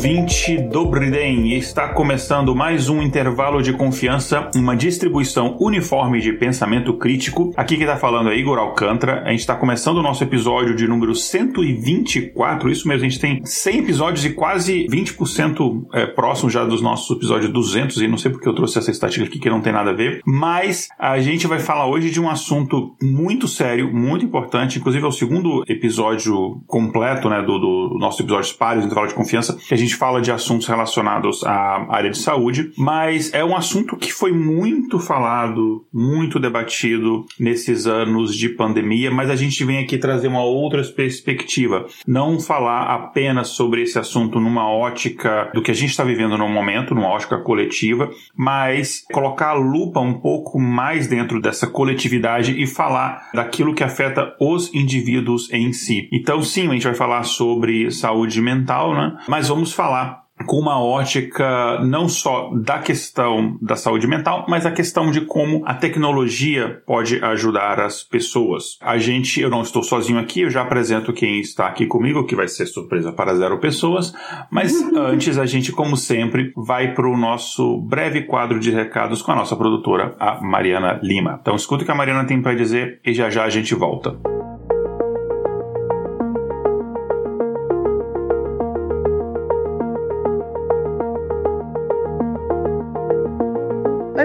Ouvinte Dobriden, está começando mais um intervalo de confiança, uma distribuição uniforme de pensamento crítico. Aqui quem está falando é Igor Alcântara. A gente está começando o nosso episódio de número 124. Isso mesmo, a gente tem 100 episódios e quase 20% é, próximo já dos nossos episódios 200. E não sei porque eu trouxe essa estatística aqui que não tem nada a ver. Mas a gente vai falar hoje de um assunto muito sério, muito importante. Inclusive é o segundo episódio completo né, do, do nosso episódio Pares, intervalo de confiança, que a gente gente fala de assuntos relacionados à área de saúde, mas é um assunto que foi muito falado, muito debatido nesses anos de pandemia, mas a gente vem aqui trazer uma outra perspectiva. Não falar apenas sobre esse assunto numa ótica do que a gente está vivendo no momento, numa ótica coletiva, mas colocar a lupa um pouco mais dentro dessa coletividade e falar daquilo que afeta os indivíduos em si. Então, sim, a gente vai falar sobre saúde mental, né? Mas vamos falar com uma ótica não só da questão da saúde mental, mas a questão de como a tecnologia pode ajudar as pessoas. A gente, eu não estou sozinho aqui, eu já apresento quem está aqui comigo, que vai ser surpresa para zero pessoas, mas antes a gente, como sempre, vai para o nosso breve quadro de recados com a nossa produtora, a Mariana Lima. Então escuta o que a Mariana tem para dizer e já já a gente volta.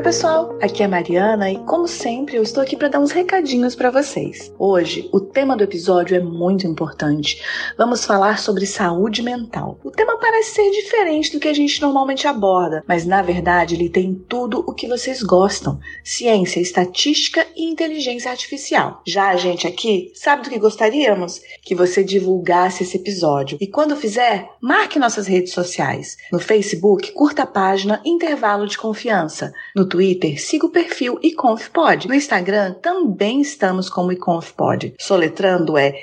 Pessoal, aqui é a Mariana e, como sempre, eu estou aqui para dar uns recadinhos para vocês. Hoje, o tema do episódio é muito importante. Vamos falar sobre saúde mental. O tema parece ser diferente do que a gente normalmente aborda, mas na verdade ele tem tudo o que vocês gostam: ciência, estatística e inteligência artificial. Já a gente aqui sabe do que gostaríamos? Que você divulgasse esse episódio. E quando fizer, marque nossas redes sociais. No Facebook, curta a página Intervalo de Confiança. No Twitter, siga o perfil iconfpod. No Instagram, também estamos como iconfpod. Soletrando é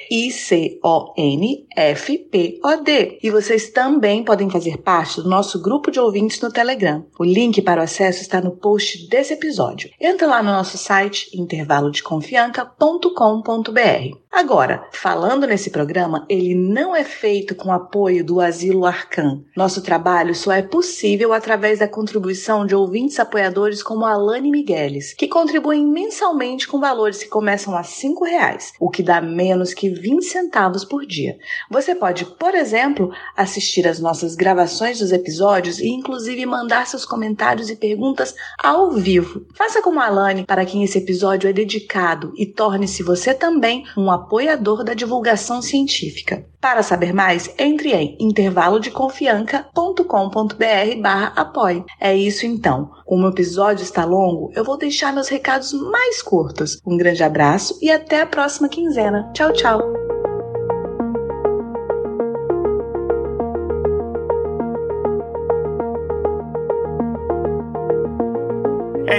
I-C-O-N-F-P-O-D. E vocês também podem fazer parte do nosso grupo de ouvintes no Telegram. O link para o acesso está no post desse episódio. Entra lá no nosso site intervalodeconfianca.com.br. Agora, falando nesse programa, ele não é feito com apoio do Asilo Arcan. Nosso trabalho só é possível através da contribuição de ouvintes apoiadores como Alane Migueles, que contribuem mensalmente com valores que começam a R$ reais, o que dá menos que 20 centavos por dia. Você pode, por exemplo, assistir às nossas gravações dos episódios e inclusive mandar seus comentários e perguntas ao vivo. Faça como a Alane, para quem esse episódio é dedicado, e torne-se você também um apoiador da divulgação científica. Para saber mais, entre em intervalodeconfianca.com.br barra apoie. É isso então. Como o episódio está longo, eu vou deixar meus recados mais curtos. Um grande abraço e até a próxima quinzena. Tchau, tchau!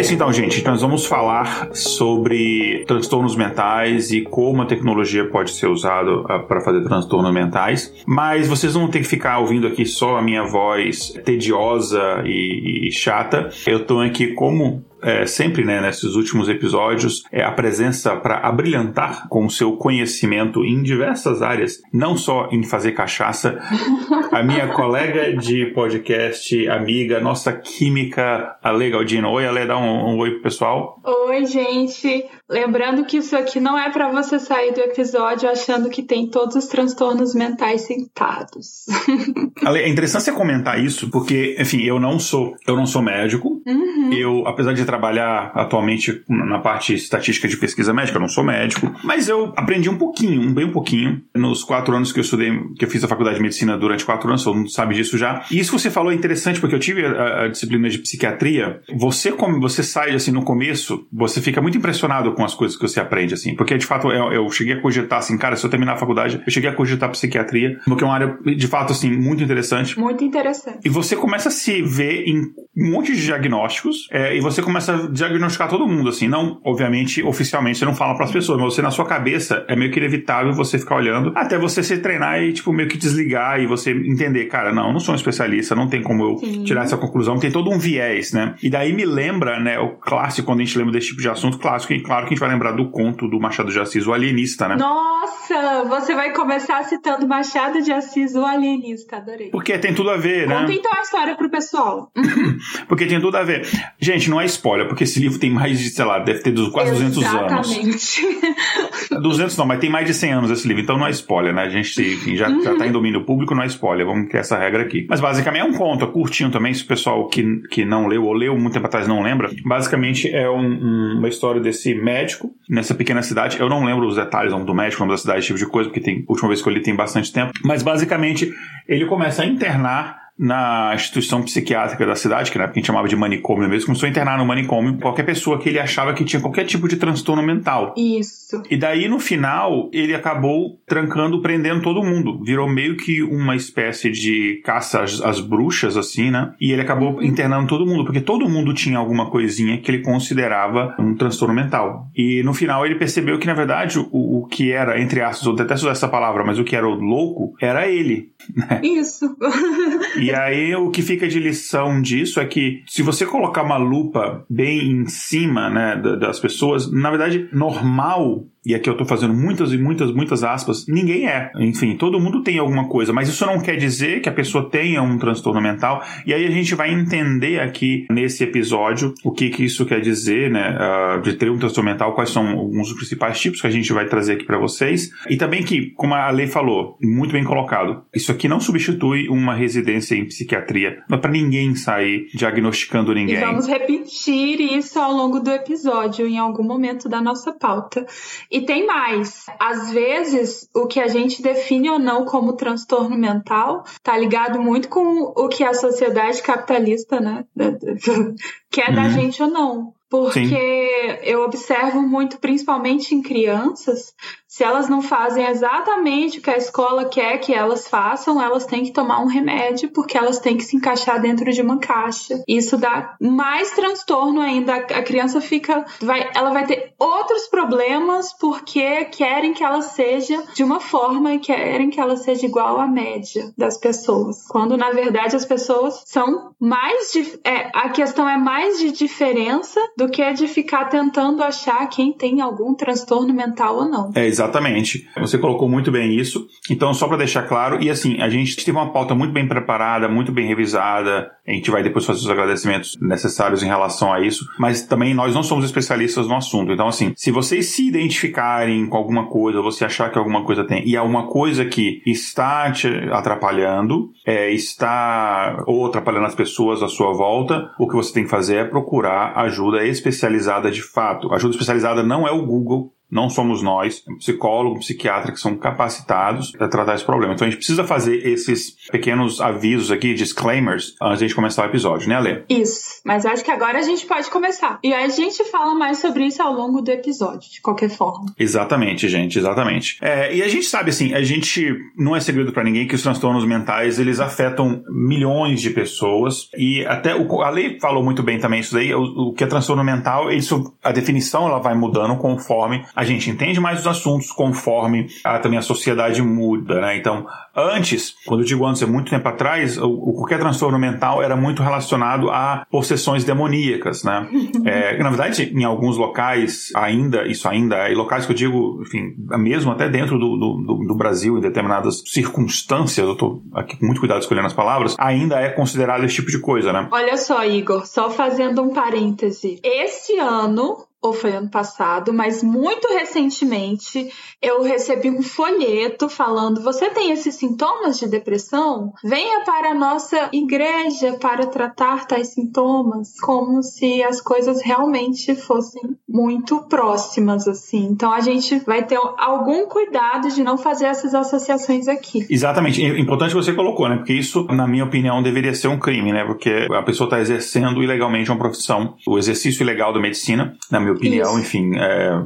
Isso então, gente. Nós vamos falar sobre transtornos mentais e como a tecnologia pode ser usada ah, para fazer transtornos mentais. Mas vocês vão ter que ficar ouvindo aqui só a minha voz tediosa e, e chata. Eu estou aqui como é, sempre, né, nesses últimos episódios, é a presença para abrilhantar com o seu conhecimento em diversas áreas, não só em fazer cachaça. A minha colega de podcast, amiga, nossa química, Ale Galdino. Oi, Ale, dá um, um oi pro pessoal. Oi, gente. Lembrando que isso aqui não é para você sair do episódio achando que tem todos os transtornos mentais sentados. Ale, é interessante você comentar isso, porque, enfim, eu não sou, eu não sou médico. Uhum. Eu, apesar de trabalhar atualmente na parte estatística de pesquisa médica, eu não sou médico, mas eu aprendi um pouquinho, bem um pouquinho, nos quatro anos que eu estudei, que eu fiz a faculdade de medicina durante quatro anos, todo mundo sabe disso já. E isso que você falou é interessante, porque eu tive a, a disciplina de psiquiatria. Você, como você sai assim no começo, você fica muito impressionado com as coisas que você aprende, assim, porque de fato eu, eu cheguei a cogitar assim, cara, se eu terminar a faculdade, eu cheguei a cogitar psiquiatria, porque é uma área de fato assim muito interessante. Muito interessante. E você começa a se ver em um monte de diagnósticos é, e você começa a diagnosticar todo mundo, assim. Não, obviamente, oficialmente você não fala para as pessoas, mas você na sua cabeça é meio que inevitável você ficar olhando até você se treinar e, tipo, meio que desligar e você entender, cara, não, eu não sou um especialista, não tem como eu Sim. tirar essa conclusão, tem todo um viés, né? E daí me lembra, né, o clássico, quando a gente lembra desse tipo de assunto, clássico, e claro que a gente vai lembrar do conto do Machado de Assis, o alienista, né? Nossa, você vai começar citando Machado de Assis, o alienista, adorei. Porque tem tudo a ver, né? Conta então a história pro pessoal. porque tem tudo a ver. Gente, não é spoiler, porque esse livro tem mais de, sei lá, deve ter quase Exatamente. 200 anos. Exatamente. 200 não, mas tem mais de 100 anos esse livro, então não é spoiler, né? A gente enfim, já, uhum. já tá em domínio público, não é spoiler, vamos criar essa regra aqui. Mas basicamente é um conto, é curtinho também, se o pessoal que, que não leu ou leu muito tempo atrás não lembra. Basicamente é um, um, uma história desse médico nessa pequena cidade. Eu não lembro os detalhes do médico, nome da cidade, esse tipo de coisa, porque tem, a última vez que eu li tem bastante tempo. Mas basicamente ele começa a internar na instituição psiquiátrica da cidade, que na época a gente chamava de manicômio mesmo, começou a internar no manicômio qualquer pessoa que ele achava que tinha qualquer tipo de transtorno mental. Isso. E daí, no final, ele acabou trancando, prendendo todo mundo. Virou meio que uma espécie de caça às, às bruxas, assim, né? E ele acabou uhum. internando todo mundo, porque todo mundo tinha alguma coisinha que ele considerava um transtorno mental. E no final ele percebeu que, na verdade, o, o que era, entre aspas, eu detesto essa palavra, mas o que era o louco era ele. Né? Isso. E aí o que fica de lição disso é que se você colocar uma lupa bem em cima, né, das pessoas, na verdade, normal e aqui eu estou fazendo muitas e muitas, muitas aspas, ninguém é. Enfim, todo mundo tem alguma coisa, mas isso não quer dizer que a pessoa tenha um transtorno mental. E aí a gente vai entender aqui nesse episódio o que, que isso quer dizer, né, uh, de ter um transtorno mental, quais são alguns dos principais tipos que a gente vai trazer aqui para vocês. E também que, como a lei falou, muito bem colocado, isso aqui não substitui uma residência em psiquiatria. Não é para ninguém sair diagnosticando ninguém. E vamos repetir isso ao longo do episódio, em algum momento da nossa pauta. E tem mais. Às vezes, o que a gente define ou não como transtorno mental tá ligado muito com o que a sociedade capitalista, né, quer uhum. da gente ou não. Porque Sim. eu observo muito, principalmente em crianças, se elas não fazem exatamente o que a escola quer que elas façam, elas têm que tomar um remédio porque elas têm que se encaixar dentro de uma caixa. Isso dá mais transtorno ainda. A criança fica, vai, ela vai ter outros problemas porque querem que ela seja de uma forma e querem que ela seja igual à média das pessoas. Quando na verdade as pessoas são mais é, a questão é mais de diferença do que de ficar tentando achar quem tem algum transtorno mental ou não. É, Exatamente. Você colocou muito bem isso. Então, só para deixar claro, e assim, a gente teve uma pauta muito bem preparada, muito bem revisada. A gente vai depois fazer os agradecimentos necessários em relação a isso, mas também nós não somos especialistas no assunto. Então, assim, se vocês se identificarem com alguma coisa, você achar que alguma coisa tem, e alguma coisa que está te atrapalhando, é, está ou atrapalhando as pessoas à sua volta, o que você tem que fazer é procurar ajuda especializada de fato. Ajuda especializada não é o Google, não somos nós, psicólogo, psiquiatra que são capacitados para tratar esse problema. Então a gente precisa fazer esses pequenos avisos aqui, disclaimers, antes de a gente começar o episódio, né, Alê? Isso. Mas acho que agora a gente pode começar. E aí a gente fala mais sobre isso ao longo do episódio, de qualquer forma. Exatamente, gente, exatamente. É, e a gente sabe, assim, a gente não é segredo para ninguém que os transtornos mentais eles afetam milhões de pessoas e até o, a lei falou muito bem também isso daí. O, o que é transtorno mental, isso, a definição ela vai mudando conforme a a gente entende mais os assuntos conforme a, também a sociedade muda, né? Então, antes, quando eu digo antes, é muito tempo atrás, o, o qualquer transtorno mental era muito relacionado a possessões demoníacas, né? é, na verdade, em alguns locais ainda, isso ainda é, locais que eu digo, enfim, mesmo até dentro do, do, do Brasil, em determinadas circunstâncias, eu estou aqui com muito cuidado escolhendo as palavras, ainda é considerado esse tipo de coisa, né? Olha só, Igor, só fazendo um parêntese. Esse ano ou foi ano passado, mas muito recentemente eu recebi um folheto falando: você tem esses sintomas de depressão? Venha para a nossa igreja para tratar tais sintomas, como se as coisas realmente fossem muito próximas, assim. Então a gente vai ter algum cuidado de não fazer essas associações aqui. Exatamente. Importante você colocou, né? Porque isso, na minha opinião, deveria ser um crime, né? Porque a pessoa está exercendo ilegalmente uma profissão, o exercício ilegal da medicina, na minha opinião, Isso. enfim. É,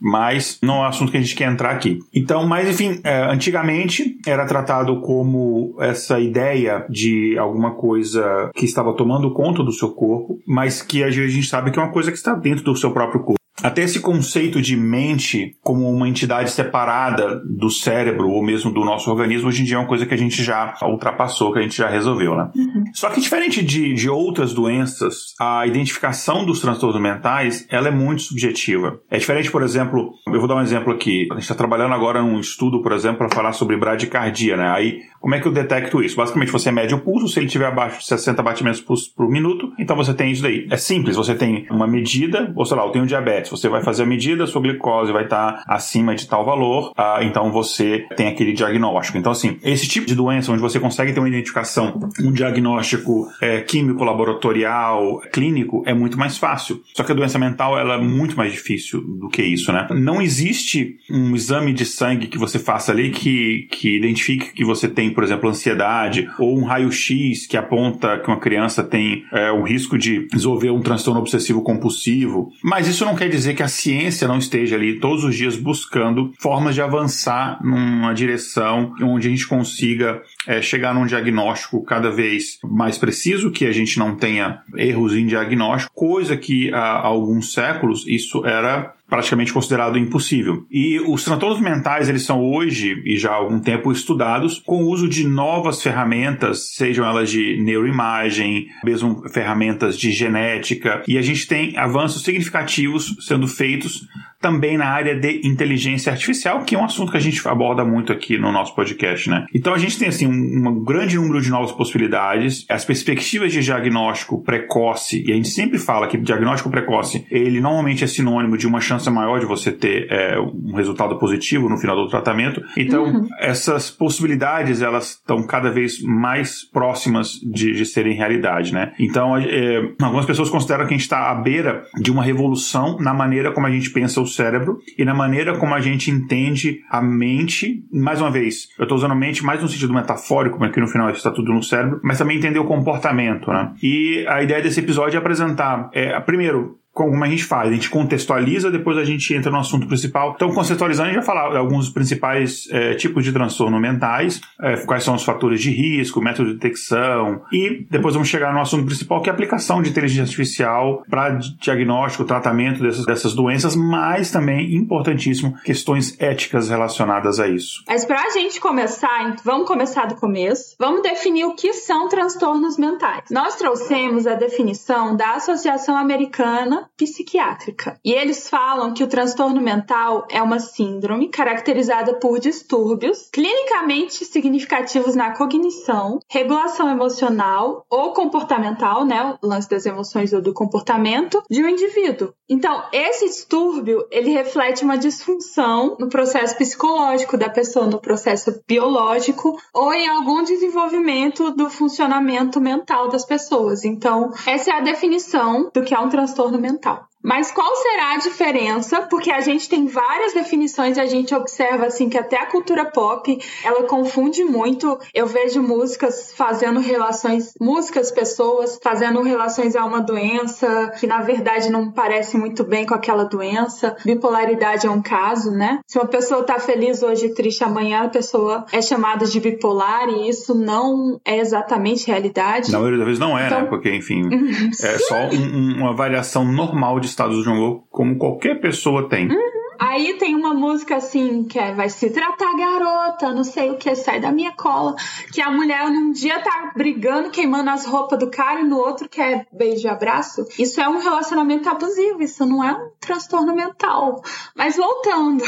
mas não é um assunto que a gente quer entrar aqui. Então, mas enfim, é, antigamente era tratado como essa ideia de alguma coisa que estava tomando conta do seu corpo, mas que a gente sabe que é uma coisa que está dentro do seu próprio corpo. Até esse conceito de mente como uma entidade separada do cérebro ou mesmo do nosso organismo, hoje em dia é uma coisa que a gente já ultrapassou, que a gente já resolveu, né? Uhum. Só que diferente de, de outras doenças, a identificação dos transtornos mentais, ela é muito subjetiva. É diferente, por exemplo, eu vou dar um exemplo aqui. A gente está trabalhando agora num estudo, por exemplo, para falar sobre bradicardia, né? Aí, como é que eu detecto isso? Basicamente, você mede o pulso, se ele estiver abaixo de 60 batimentos por, por minuto, então você tem isso daí. É simples, você tem uma medida, ou sei lá, eu tenho diabetes, diabetes. Você vai fazer a medida, sua glicose vai estar acima de tal valor, ah, então você tem aquele diagnóstico. Então, assim, esse tipo de doença onde você consegue ter uma identificação, um diagnóstico é, químico, laboratorial, clínico, é muito mais fácil. Só que a doença mental, ela é muito mais difícil do que isso, né? Não existe um exame de sangue que você faça ali que, que identifique que você tem, por exemplo, ansiedade, ou um raio-x que aponta que uma criança tem é, o risco de desenvolver um transtorno obsessivo compulsivo. Mas isso não quer dizer dizer que a ciência não esteja ali todos os dias buscando formas de avançar numa direção onde a gente consiga é, chegar num diagnóstico cada vez mais preciso, que a gente não tenha erros em diagnóstico, coisa que há alguns séculos isso era praticamente considerado impossível. E os transtornos mentais, eles são hoje, e já há algum tempo, estudados com o uso de novas ferramentas, sejam elas de neuroimagem, mesmo ferramentas de genética, e a gente tem avanços significativos sendo feitos também na área de inteligência artificial, que é um assunto que a gente aborda muito aqui no nosso podcast, né? Então a gente tem assim um, um grande número de novas possibilidades, as perspectivas de diagnóstico precoce, e a gente sempre fala que diagnóstico precoce, ele normalmente é sinônimo de uma chance maior de você ter é, um resultado positivo no final do tratamento. Então uhum. essas possibilidades elas estão cada vez mais próximas de, de serem realidade, né? Então é, algumas pessoas consideram que a gente está à beira de uma revolução na maneira como a gente pensa o cérebro e na maneira como a gente entende a mente. Mais uma vez, eu estou usando a mente mais no sentido metafórico, porque no final está tudo no cérebro, mas também entender o comportamento, né? E a ideia desse episódio é apresentar, é, primeiro, como a gente faz, a gente contextualiza, depois a gente entra no assunto principal. Então, contextualizando, a gente vai falar alguns principais é, tipos de transtorno mentais, é, quais são os fatores de risco, método de detecção, e depois vamos chegar no assunto principal, que é a aplicação de inteligência artificial para diagnóstico, tratamento dessas, dessas doenças, mas também, importantíssimo, questões éticas relacionadas a isso. Mas para a gente começar, vamos começar do começo, vamos definir o que são transtornos mentais. Nós trouxemos a definição da Associação Americana psiquiátrica. E eles falam que o transtorno mental é uma síndrome caracterizada por distúrbios clinicamente significativos na cognição, regulação emocional ou comportamental, né, o lance das emoções ou do comportamento de um indivíduo. Então, esse distúrbio, ele reflete uma disfunção no processo psicológico da pessoa, no processo biológico ou em algum desenvolvimento do funcionamento mental das pessoas. Então, essa é a definição do que é um transtorno mental ambiental. Mas qual será a diferença? Porque a gente tem várias definições e a gente observa assim que até a cultura pop, ela confunde muito. Eu vejo músicas fazendo relações, músicas, pessoas fazendo relações a uma doença que na verdade não parece muito bem com aquela doença. Bipolaridade é um caso, né? Se uma pessoa tá feliz hoje e triste amanhã, a pessoa é chamada de bipolar e isso não é exatamente realidade. Na maioria das vezes não é, né? então... né? Porque, enfim, é só um, uma variação normal de estados de humor como qualquer pessoa tem. Uhum. Aí tem uma música assim que é vai se tratar garota, não sei o que, sai da minha cola. Que a mulher num dia tá brigando, queimando as roupas do cara e no outro quer beijo e abraço. Isso é um relacionamento abusivo, isso não é um transtorno mental. Mas voltando,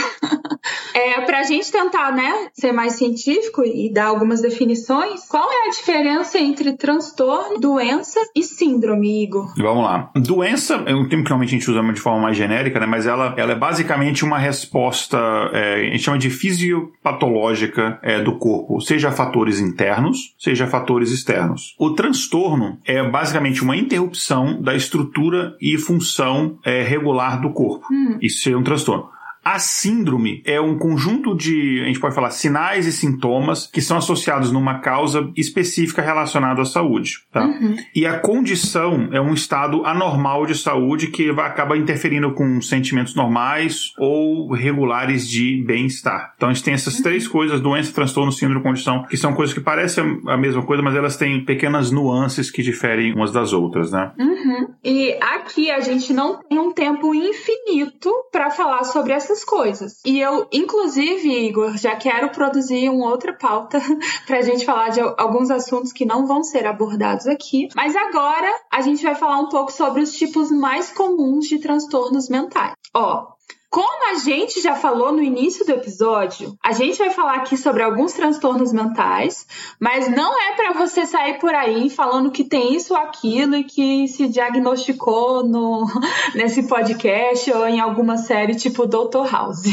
é, pra gente tentar, né, ser mais científico e dar algumas definições, qual é a diferença entre transtorno, doença e síndrome, Igor? Vamos lá. Doença é um termo que normalmente a gente usa de forma mais genérica, né, mas ela, ela é basicamente uma resposta, é, a gente chama de fisiopatológica é, do corpo, seja fatores internos, seja fatores externos. O transtorno é basicamente uma interrupção da estrutura e função é, regular do corpo. Hum. Isso é um transtorno. A síndrome é um conjunto de, a gente pode falar, sinais e sintomas que são associados numa causa específica relacionada à saúde. Tá? Uhum. E a condição é um estado anormal de saúde que acaba interferindo com sentimentos normais ou regulares de bem-estar. Então a gente tem essas uhum. três coisas: doença, transtorno, síndrome, condição, que são coisas que parecem a mesma coisa, mas elas têm pequenas nuances que diferem umas das outras, né? Uhum. E aqui a gente não tem um tempo infinito para falar sobre essas coisas. E eu, inclusive, Igor, já quero produzir uma outra pauta pra gente falar de alguns assuntos que não vão ser abordados aqui. Mas agora a gente vai falar um pouco sobre os tipos mais comuns de transtornos mentais. Ó, como a gente já falou no início do episódio, a gente vai falar aqui sobre alguns transtornos mentais, mas não é para você sair por aí falando que tem isso ou aquilo e que se diagnosticou no, nesse podcast ou em alguma série tipo Doutor House.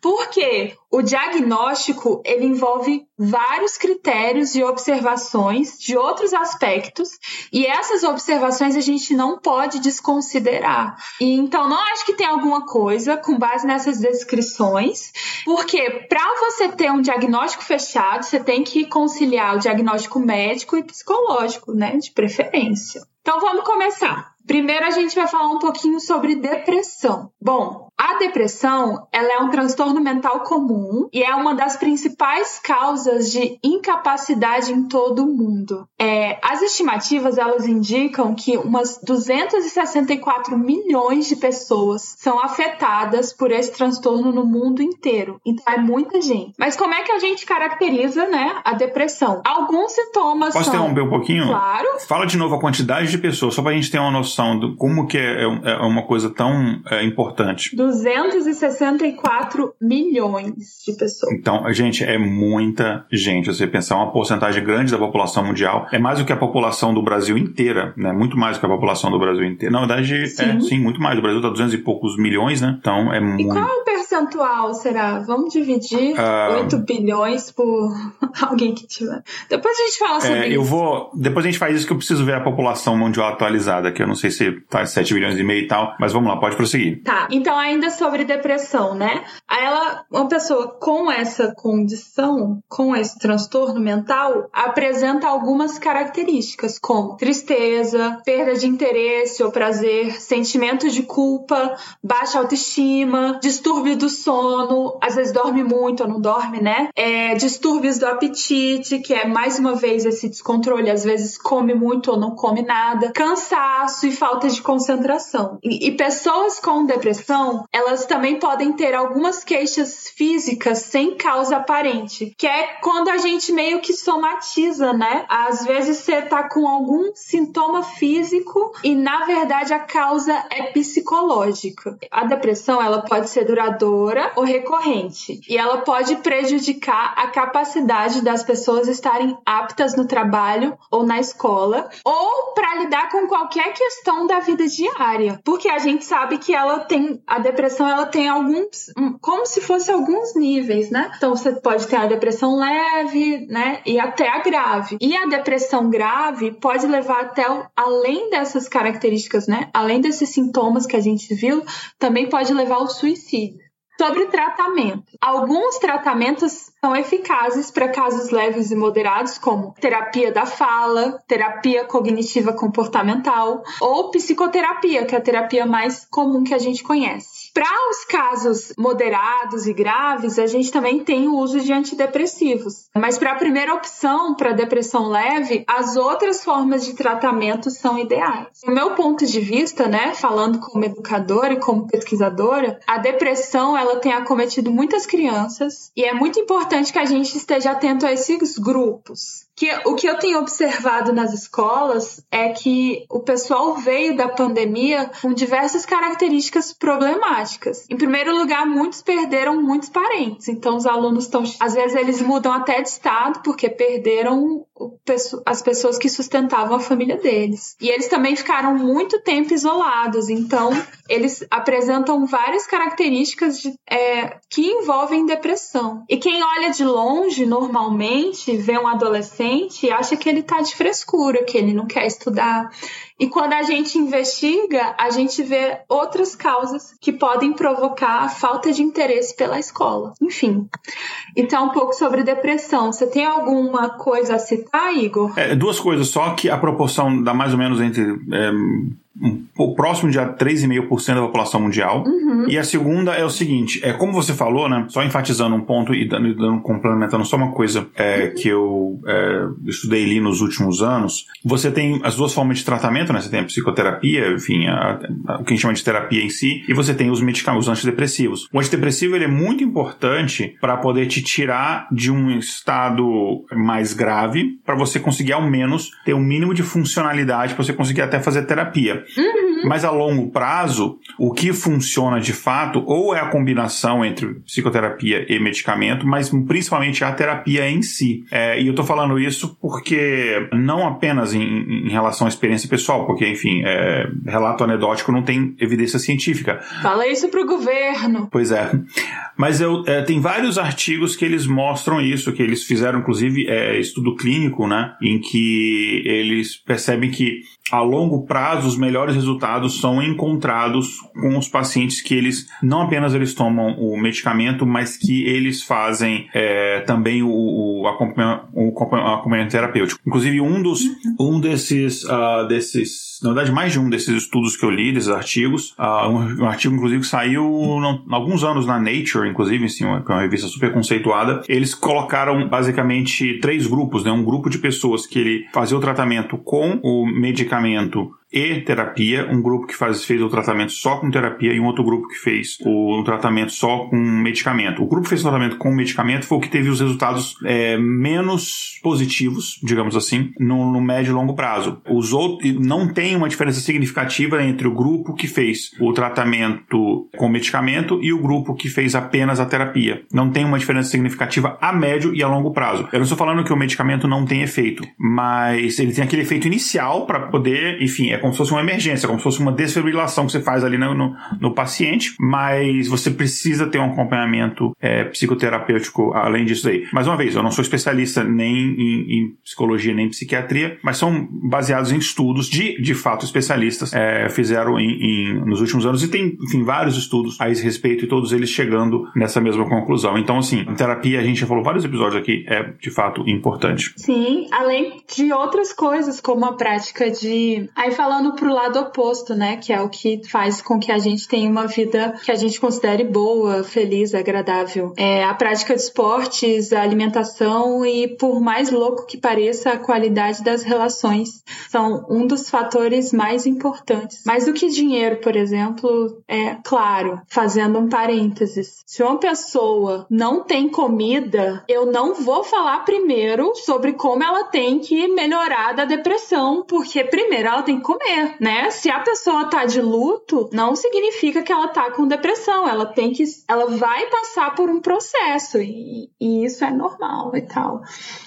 Porque o diagnóstico ele envolve vários critérios e observações de outros aspectos e essas observações a gente não pode desconsiderar. E então não acho que tem alguma coisa com base nessas descrições, porque para você ter um diagnóstico fechado, você tem que conciliar o diagnóstico médico e psicológico, né, de preferência. Então vamos começar. Primeiro a gente vai falar um pouquinho sobre depressão. Bom, a depressão, ela é um transtorno mental comum e é uma das principais causas de incapacidade em todo o mundo. É, as estimativas, elas indicam que umas 264 milhões de pessoas são afetadas por esse transtorno no mundo inteiro. Então é muita gente. Mas como é que a gente caracteriza, né, a depressão? Alguns sintomas Posso são... interromper um pouquinho? Claro. Fala de novo a quantidade de pessoas, só pra gente ter uma noção de como que é, é, é uma coisa tão é, importante. 264 milhões de pessoas. Então, gente, é muita gente. Você pensar uma porcentagem grande da população mundial é mais do que a população do Brasil inteira, né? Muito mais do que a população do Brasil inteira. Na verdade, sim. é sim, muito mais. O Brasil tá 200 e poucos milhões, né? Então é muito. E qual é o percentual será? Vamos dividir uh... Ah. 8 bilhões por alguém que tiver. Depois a gente fala sobre é, isso. Eu vou. Depois a gente faz isso que eu preciso ver a população mundial atualizada, que eu não sei se tá 7 bilhões e meio e tal, mas vamos lá, pode prosseguir. Tá. Então, ainda sobre depressão, né? Ela, uma pessoa com essa condição, com esse transtorno mental, apresenta algumas características, como tristeza, perda de interesse ou prazer, sentimento de culpa, baixa autoestima, distúrbio do sono, às vezes dorme muito ou não dorme, né? É, distúrbios do apetite, que é mais uma vez esse descontrole, às vezes come muito ou não come nada, cansaço e falta de concentração. E, e pessoas com depressão, elas também podem ter algumas queixas físicas sem causa aparente, que é quando a gente meio que somatiza, né? Às vezes você tá com algum sintoma físico e na verdade a causa é psicológica. A depressão, ela pode ser duradoura ou recorrente, e ela pode prejudicar a capacidade das pessoas estarem aptas no trabalho ou na escola, ou para lidar com qualquer questão da vida diária, porque a gente sabe que ela tem a depressão, ela tem alguns, como se fosse alguns níveis, né? Então você pode ter a depressão leve, né? E até a grave. E a depressão grave pode levar até além dessas características, né? Além desses sintomas que a gente viu, também pode levar ao suicídio. Sobre tratamento. Alguns tratamentos são eficazes para casos leves e moderados, como terapia da fala, terapia cognitiva comportamental ou psicoterapia, que é a terapia mais comum que a gente conhece. Para os casos moderados e graves, a gente também tem o uso de antidepressivos. Mas para a primeira opção, para depressão leve, as outras formas de tratamento são ideais. Do meu ponto de vista, né, falando como educadora e como pesquisadora, a depressão ela tem acometido muitas crianças e é muito importante que a gente esteja atento a esses grupos. Que, o que eu tenho observado nas escolas é que o pessoal veio da pandemia com diversas características problemáticas. Em primeiro lugar, muitos perderam muitos parentes. Então, os alunos estão. Às vezes, eles mudam até de estado porque perderam as pessoas que sustentavam a família deles. E eles também ficaram muito tempo isolados. Então, eles apresentam várias características de, é, que envolvem depressão. E quem olha de longe, normalmente, vê um adolescente e acha que ele tá de frescura, que ele não quer estudar. E quando a gente investiga, a gente vê outras causas que podem provocar a falta de interesse pela escola. Enfim. Então, um pouco sobre depressão. Você tem alguma coisa a citar, Igor? É, duas coisas só que a proporção dá mais ou menos entre. É um, próximo de 3,5% da população mundial. Uhum. E a segunda é o seguinte: é como você falou, né? Só enfatizando um ponto e dando, dando complementando só uma coisa é, uhum. que eu é, estudei ali nos últimos anos. Você tem as duas formas de tratamento, né? Você tem a psicoterapia, enfim, a, a, o que a gente chama de terapia em si, e você tem os medicamentos, os antidepressivos. O antidepressivo ele é muito importante para poder te tirar de um estado mais grave, para você conseguir ao menos ter um mínimo de funcionalidade, para você conseguir até fazer terapia. Uhum. Mas a longo prazo, o que funciona de fato, ou é a combinação entre psicoterapia e medicamento, mas principalmente a terapia em si. É, e eu tô falando isso porque não apenas em, em relação à experiência pessoal, porque, enfim, é, relato anedótico não tem evidência científica. Fala isso pro governo. Pois é. Mas eu, é, tem vários artigos que eles mostram isso, que eles fizeram, inclusive, é, estudo clínico, né? Em que eles percebem que a longo prazo os melhores resultados são encontrados com os pacientes que eles não apenas eles tomam o medicamento, mas que eles fazem é, também o, o, acompanhamento, o, acompanhamento terapêutico. Inclusive um dos um desses uh, desses na verdade mais de um desses estudos que eu li desses artigos uh, um, um, artigo inclusive que saiu não, alguns anos na Nature inclusive assim, uma, uma revista super conceituada eles colocaram basicamente três grupos né um grupo de pessoas que ele fazia o tratamento com o medicamento medicamento e terapia, um grupo que faz, fez o tratamento só com terapia e um outro grupo que fez o tratamento só com medicamento. O grupo que fez o tratamento com medicamento foi o que teve os resultados é, menos positivos, digamos assim, no, no médio e longo prazo. Os outros não tem uma diferença significativa entre o grupo que fez o tratamento com medicamento e o grupo que fez apenas a terapia. Não tem uma diferença significativa a médio e a longo prazo. Eu não estou falando que o medicamento não tem efeito, mas ele tem aquele efeito inicial para poder, enfim, é é como se fosse uma emergência, como se fosse uma desfibrilação que você faz ali no, no, no paciente, mas você precisa ter um acompanhamento é, psicoterapêutico além disso aí. Mais uma vez, eu não sou especialista nem em, em psicologia nem em psiquiatria, mas são baseados em estudos de, de fato, especialistas é, fizeram em, em, nos últimos anos e tem, enfim, vários estudos a esse respeito e todos eles chegando nessa mesma conclusão. Então, assim, terapia, a gente já falou vários episódios aqui, é de fato importante. Sim, além de outras coisas, como a prática de. Aí falando pro lado oposto, né? Que é o que faz com que a gente tenha uma vida que a gente considere boa, feliz, agradável. É a prática de esportes, a alimentação e, por mais louco que pareça, a qualidade das relações são um dos fatores mais importantes. Mais do que dinheiro, por exemplo, é claro, fazendo um parênteses. Se uma pessoa não tem comida, eu não vou falar primeiro sobre como ela tem que melhorar da depressão, porque primeiro ela tem que comer né? Se a pessoa tá de luto, não significa que ela tá com depressão. Ela tem que. Ela vai passar por um processo e, e isso é normal e tal.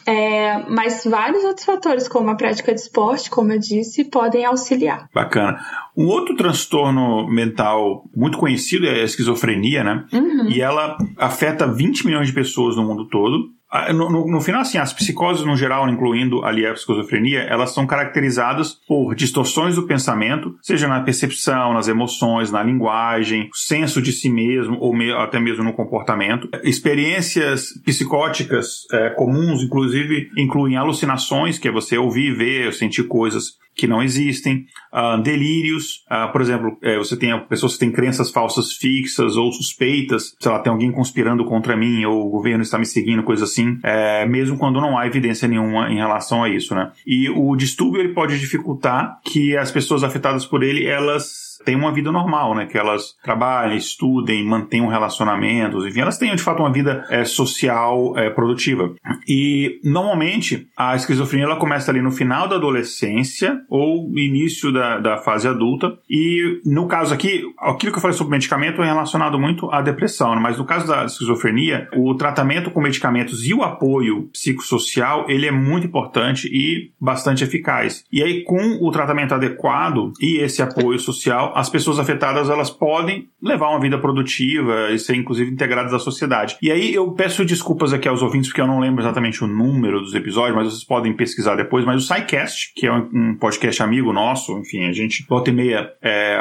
É, mas vários outros fatores, como a prática de esporte, como eu disse, podem auxiliar. Bacana. Um outro transtorno mental muito conhecido é a esquizofrenia, né? Uhum. E ela afeta 20 milhões de pessoas no mundo todo. Ah, no, no, no, final, assim, as psicoses no geral, incluindo ali a esquizofrenia, elas são caracterizadas por distorções do pensamento, seja na percepção, nas emoções, na linguagem, senso de si mesmo ou me, até mesmo no comportamento. Experiências psicóticas é, comuns, inclusive, incluem alucinações, que é você ouvir, ver, sentir coisas que não existem, uh, delírios, uh, por exemplo, é, você tem pessoas que têm crenças falsas fixas ou suspeitas, sei lá, tem alguém conspirando contra mim ou o governo está me seguindo, coisa assim, é, mesmo quando não há evidência nenhuma em relação a isso, né? E o distúrbio ele pode dificultar que as pessoas afetadas por ele elas têm uma vida normal, né? Que elas trabalhem, estudem, mantenham relacionamentos, enfim, elas tenham de fato uma vida é, social é, produtiva. E normalmente a esquizofrenia ela começa ali no final da adolescência ou início da, da fase adulta. E no caso aqui, aquilo que eu falei sobre medicamento é relacionado muito à depressão, né? mas no caso da esquizofrenia, o tratamento com medicamentos e o apoio psicossocial ele é muito importante e bastante eficaz. E aí com o tratamento adequado e esse apoio social as pessoas afetadas elas podem levar uma vida produtiva e ser inclusive integradas à sociedade. E aí eu peço desculpas aqui aos ouvintes porque eu não lembro exatamente o número dos episódios, mas vocês podem pesquisar depois. Mas o SciCast, que é um podcast amigo nosso, enfim, a gente volta e meia, é,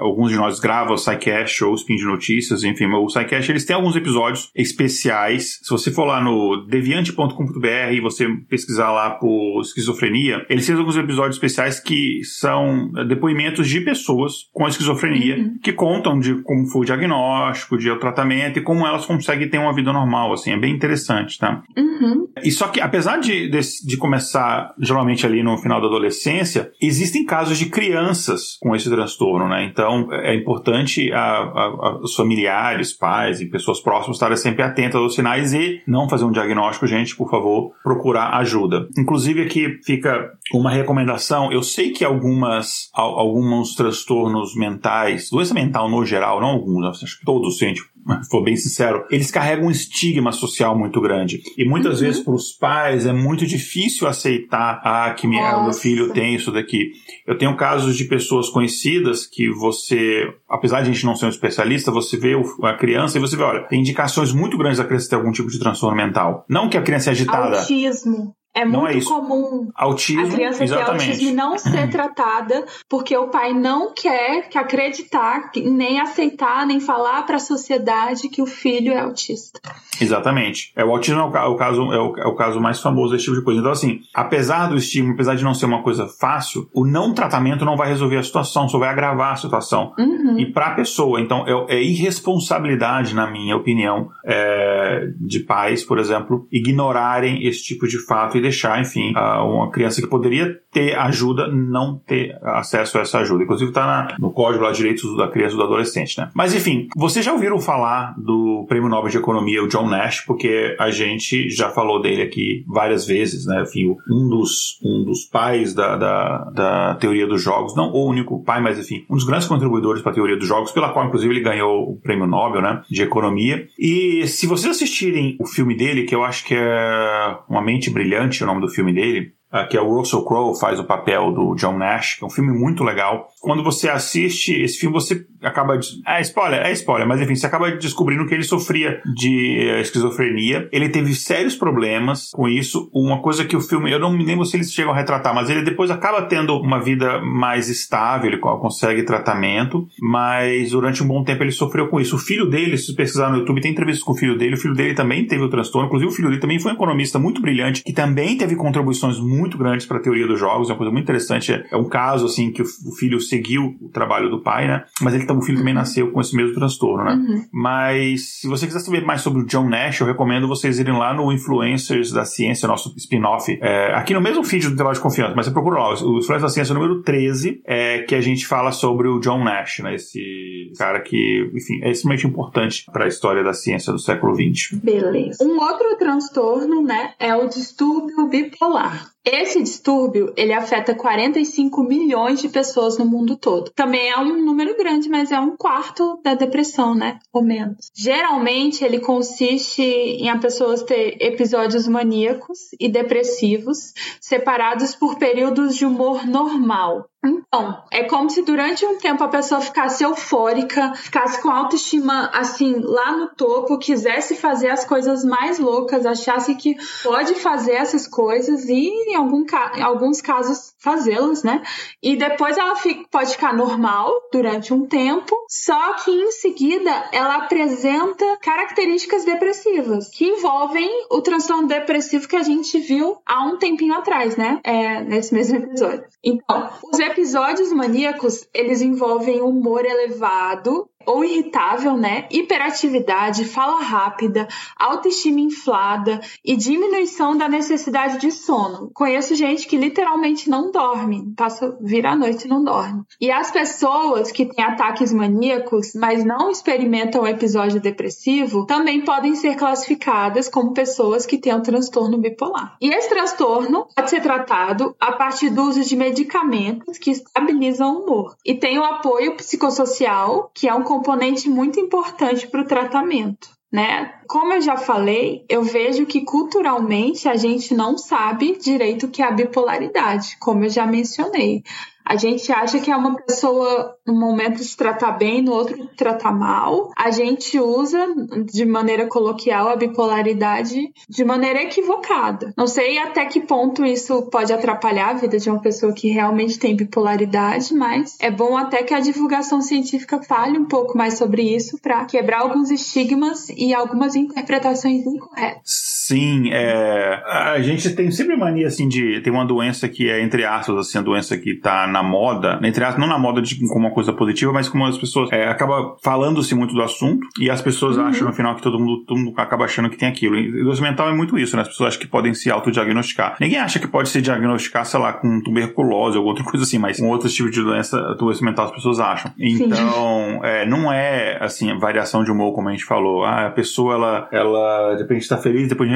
alguns de nós gravam o SciCast ou o Spin de Notícias, enfim, o SciCast eles têm alguns episódios especiais. Se você for lá no deviante.com.br e você pesquisar lá por esquizofrenia, eles têm alguns episódios especiais que são depoimentos de pessoas pessoas com esquizofrenia uhum. que contam de como foi o diagnóstico, de o tratamento e como elas conseguem ter uma vida normal, assim, é bem interessante, tá? Uhum. E só que, apesar de, de, de, começar geralmente ali no final da adolescência, existem casos de crianças com esse transtorno, né? Então, é importante a, a, a, os familiares, pais e pessoas próximas estarem sempre atentas aos sinais e não fazer um diagnóstico, gente, por favor, procurar ajuda. Inclusive, aqui fica uma recomendação. Eu sei que algumas, alguns transtornos transtornos mentais, doença mental no geral, não alguns, acho que todos, se a gente for bem sincero, eles carregam um estigma social muito grande. E muitas uhum. vezes para os pais é muito difícil aceitar ah, que minha, meu filho tem isso daqui. Eu tenho casos de pessoas conhecidas que você, apesar de a gente não ser um especialista, você vê a criança e você vê, olha, tem indicações muito grandes da criança ter algum tipo de transtorno mental. Não que a criança é agitada. Autismo. É não muito é comum autismo, a criança exatamente. ter autismo e não ser tratada porque o pai não quer que acreditar, nem aceitar, nem falar para a sociedade que o filho é autista. Exatamente. É, o autismo é o, é o caso, é o, é o, caso mais famoso desse tipo de coisa. Então, assim, apesar do estigma, apesar de não ser uma coisa fácil, o não tratamento não vai resolver a situação, só vai agravar a situação. Uhum. E para a pessoa, então, é, é, irresponsabilidade, na minha opinião, é, de pais, por exemplo, ignorarem esse tipo de fato deixar, enfim, uma criança que poderia ter ajuda não ter acesso a essa ajuda. Inclusive está no código lá direitos da criança e do adolescente, né? Mas enfim, vocês já ouviram falar do Prêmio Nobel de Economia, o John Nash, porque a gente já falou dele aqui várias vezes, né? Enfim, um dos, um dos pais da, da, da teoria dos jogos, não o único pai, mas enfim, um dos grandes contribuidores para a teoria dos jogos, pela qual inclusive ele ganhou o Prêmio Nobel, né? De Economia. E se vocês assistirem o filme dele, que eu acho que é Uma Mente Brilhante, o nome do filme dele, que é o Russell Crowe, faz o papel do John Nash, que é um filme muito legal. Quando você assiste esse filme, você acaba. De... É spoiler, é spoiler, mas enfim, você acaba descobrindo que ele sofria de uh, esquizofrenia. Ele teve sérios problemas com isso. Uma coisa que o filme, eu não me lembro se eles chegam a retratar, mas ele depois acaba tendo uma vida mais estável, ele consegue tratamento, mas durante um bom tempo ele sofreu com isso. O filho dele, se pesquisar no YouTube, tem entrevistas com o filho dele, o filho dele também teve o transtorno, inclusive o filho dele também foi um economista muito brilhante, que também teve contribuições muito muito grandes para a teoria dos jogos, é uma coisa muito interessante. É um caso, assim, que o filho seguiu o trabalho do pai, né? Mas ele, o filho também nasceu com esse mesmo transtorno, né? Uhum. Mas se você quiser saber mais sobre o John Nash, eu recomendo vocês irem lá no Influencers da Ciência, nosso spin-off, é, aqui no mesmo feed do Trabalho de Confiança, mas você procura lá, o Influência da Ciência número 13, é, que a gente fala sobre o John Nash, né? Esse cara que, enfim, é extremamente importante para a história da ciência do século XX. Beleza. Um outro transtorno, né, é o distúrbio bipolar. Esse distúrbio, ele afeta 45 milhões de pessoas no mundo todo. Também é um número grande, mas é um quarto da depressão, né? Ou menos. Geralmente, ele consiste em a pessoas ter episódios maníacos e depressivos, separados por períodos de humor normal. Então, é como se durante um tempo a pessoa ficasse eufórica, ficasse com autoestima assim lá no topo, quisesse fazer as coisas mais loucas, achasse que pode fazer essas coisas e em, algum, em alguns casos fazê-las, né? E depois ela fica, pode ficar normal durante um tempo, só que em seguida ela apresenta características depressivas que envolvem o transtorno depressivo que a gente viu há um tempinho atrás, né? É, nesse mesmo episódio. Então, os episódios maníacos, eles envolvem humor elevado, ou irritável, né? Hiperatividade, fala rápida, autoestima inflada e diminuição da necessidade de sono. Conheço gente que literalmente não dorme, passa vira a noite e não dorme. E as pessoas que têm ataques maníacos, mas não experimentam episódio depressivo, também podem ser classificadas como pessoas que têm um transtorno bipolar. E esse transtorno pode ser tratado a partir do uso de medicamentos que estabilizam o humor. E tem o apoio psicossocial, que é um componente muito importante para o tratamento. Né? Como eu já falei, eu vejo que culturalmente a gente não sabe direito o que é a bipolaridade, como eu já mencionei. A gente acha que é uma pessoa, no momento se tratar bem, no outro tratar mal. A gente usa de maneira coloquial a bipolaridade de maneira equivocada. Não sei até que ponto isso pode atrapalhar a vida de uma pessoa que realmente tem bipolaridade, mas é bom até que a divulgação científica fale um pouco mais sobre isso para quebrar alguns estigmas e algumas interpretações incorretas. Sim, é, a gente tem sempre mania assim de tem uma doença que é entre aspas assim a doença que está na moda, entre aspas, não na moda de, como uma coisa positiva, mas como as pessoas é, acaba falando-se muito do assunto e as pessoas uhum. acham no final que todo mundo, todo mundo acaba achando que tem aquilo. E doença mental é muito isso, né? As pessoas acham que podem se autodiagnosticar. Ninguém acha que pode se diagnosticar, sei lá, com tuberculose ou outra coisa assim, mas com outros tipos de doença, doença mental as pessoas acham. Então, é, não é assim, variação de humor, como a gente falou. Ah, a pessoa, ela, ela de repente está feliz, depois,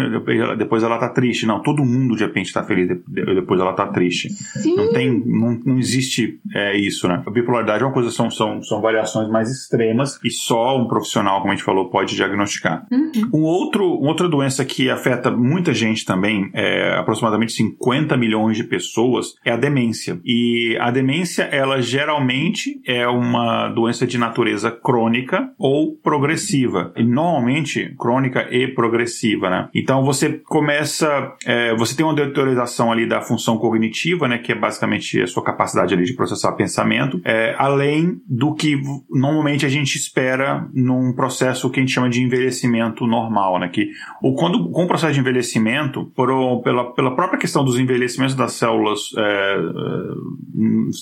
depois ela tá triste. Não, todo mundo de repente está feliz, depois ela tá triste. Sim. Não tem, não, não existe é, isso, né? A bipolaridade é uma coisa, são, são, são variações mais extremas e só um profissional, como a gente falou, pode diagnosticar. Uhum. Um outro, uma outra doença que afeta muita gente também, é, aproximadamente 50 milhões de pessoas, é a demência. E a demência, ela geralmente é uma doença de natureza crônica ou progressiva. E normalmente crônica e progressiva, né? Então você começa, é, você tem uma deterioração ali da função cognitiva, né? Que é basicamente a sua capacidade capacidade ali de processar pensamento, é, além do que normalmente a gente espera num processo que a gente chama de envelhecimento normal, né? Que o, quando, com o processo de envelhecimento, por, pela, pela própria questão dos envelhecimentos das células é,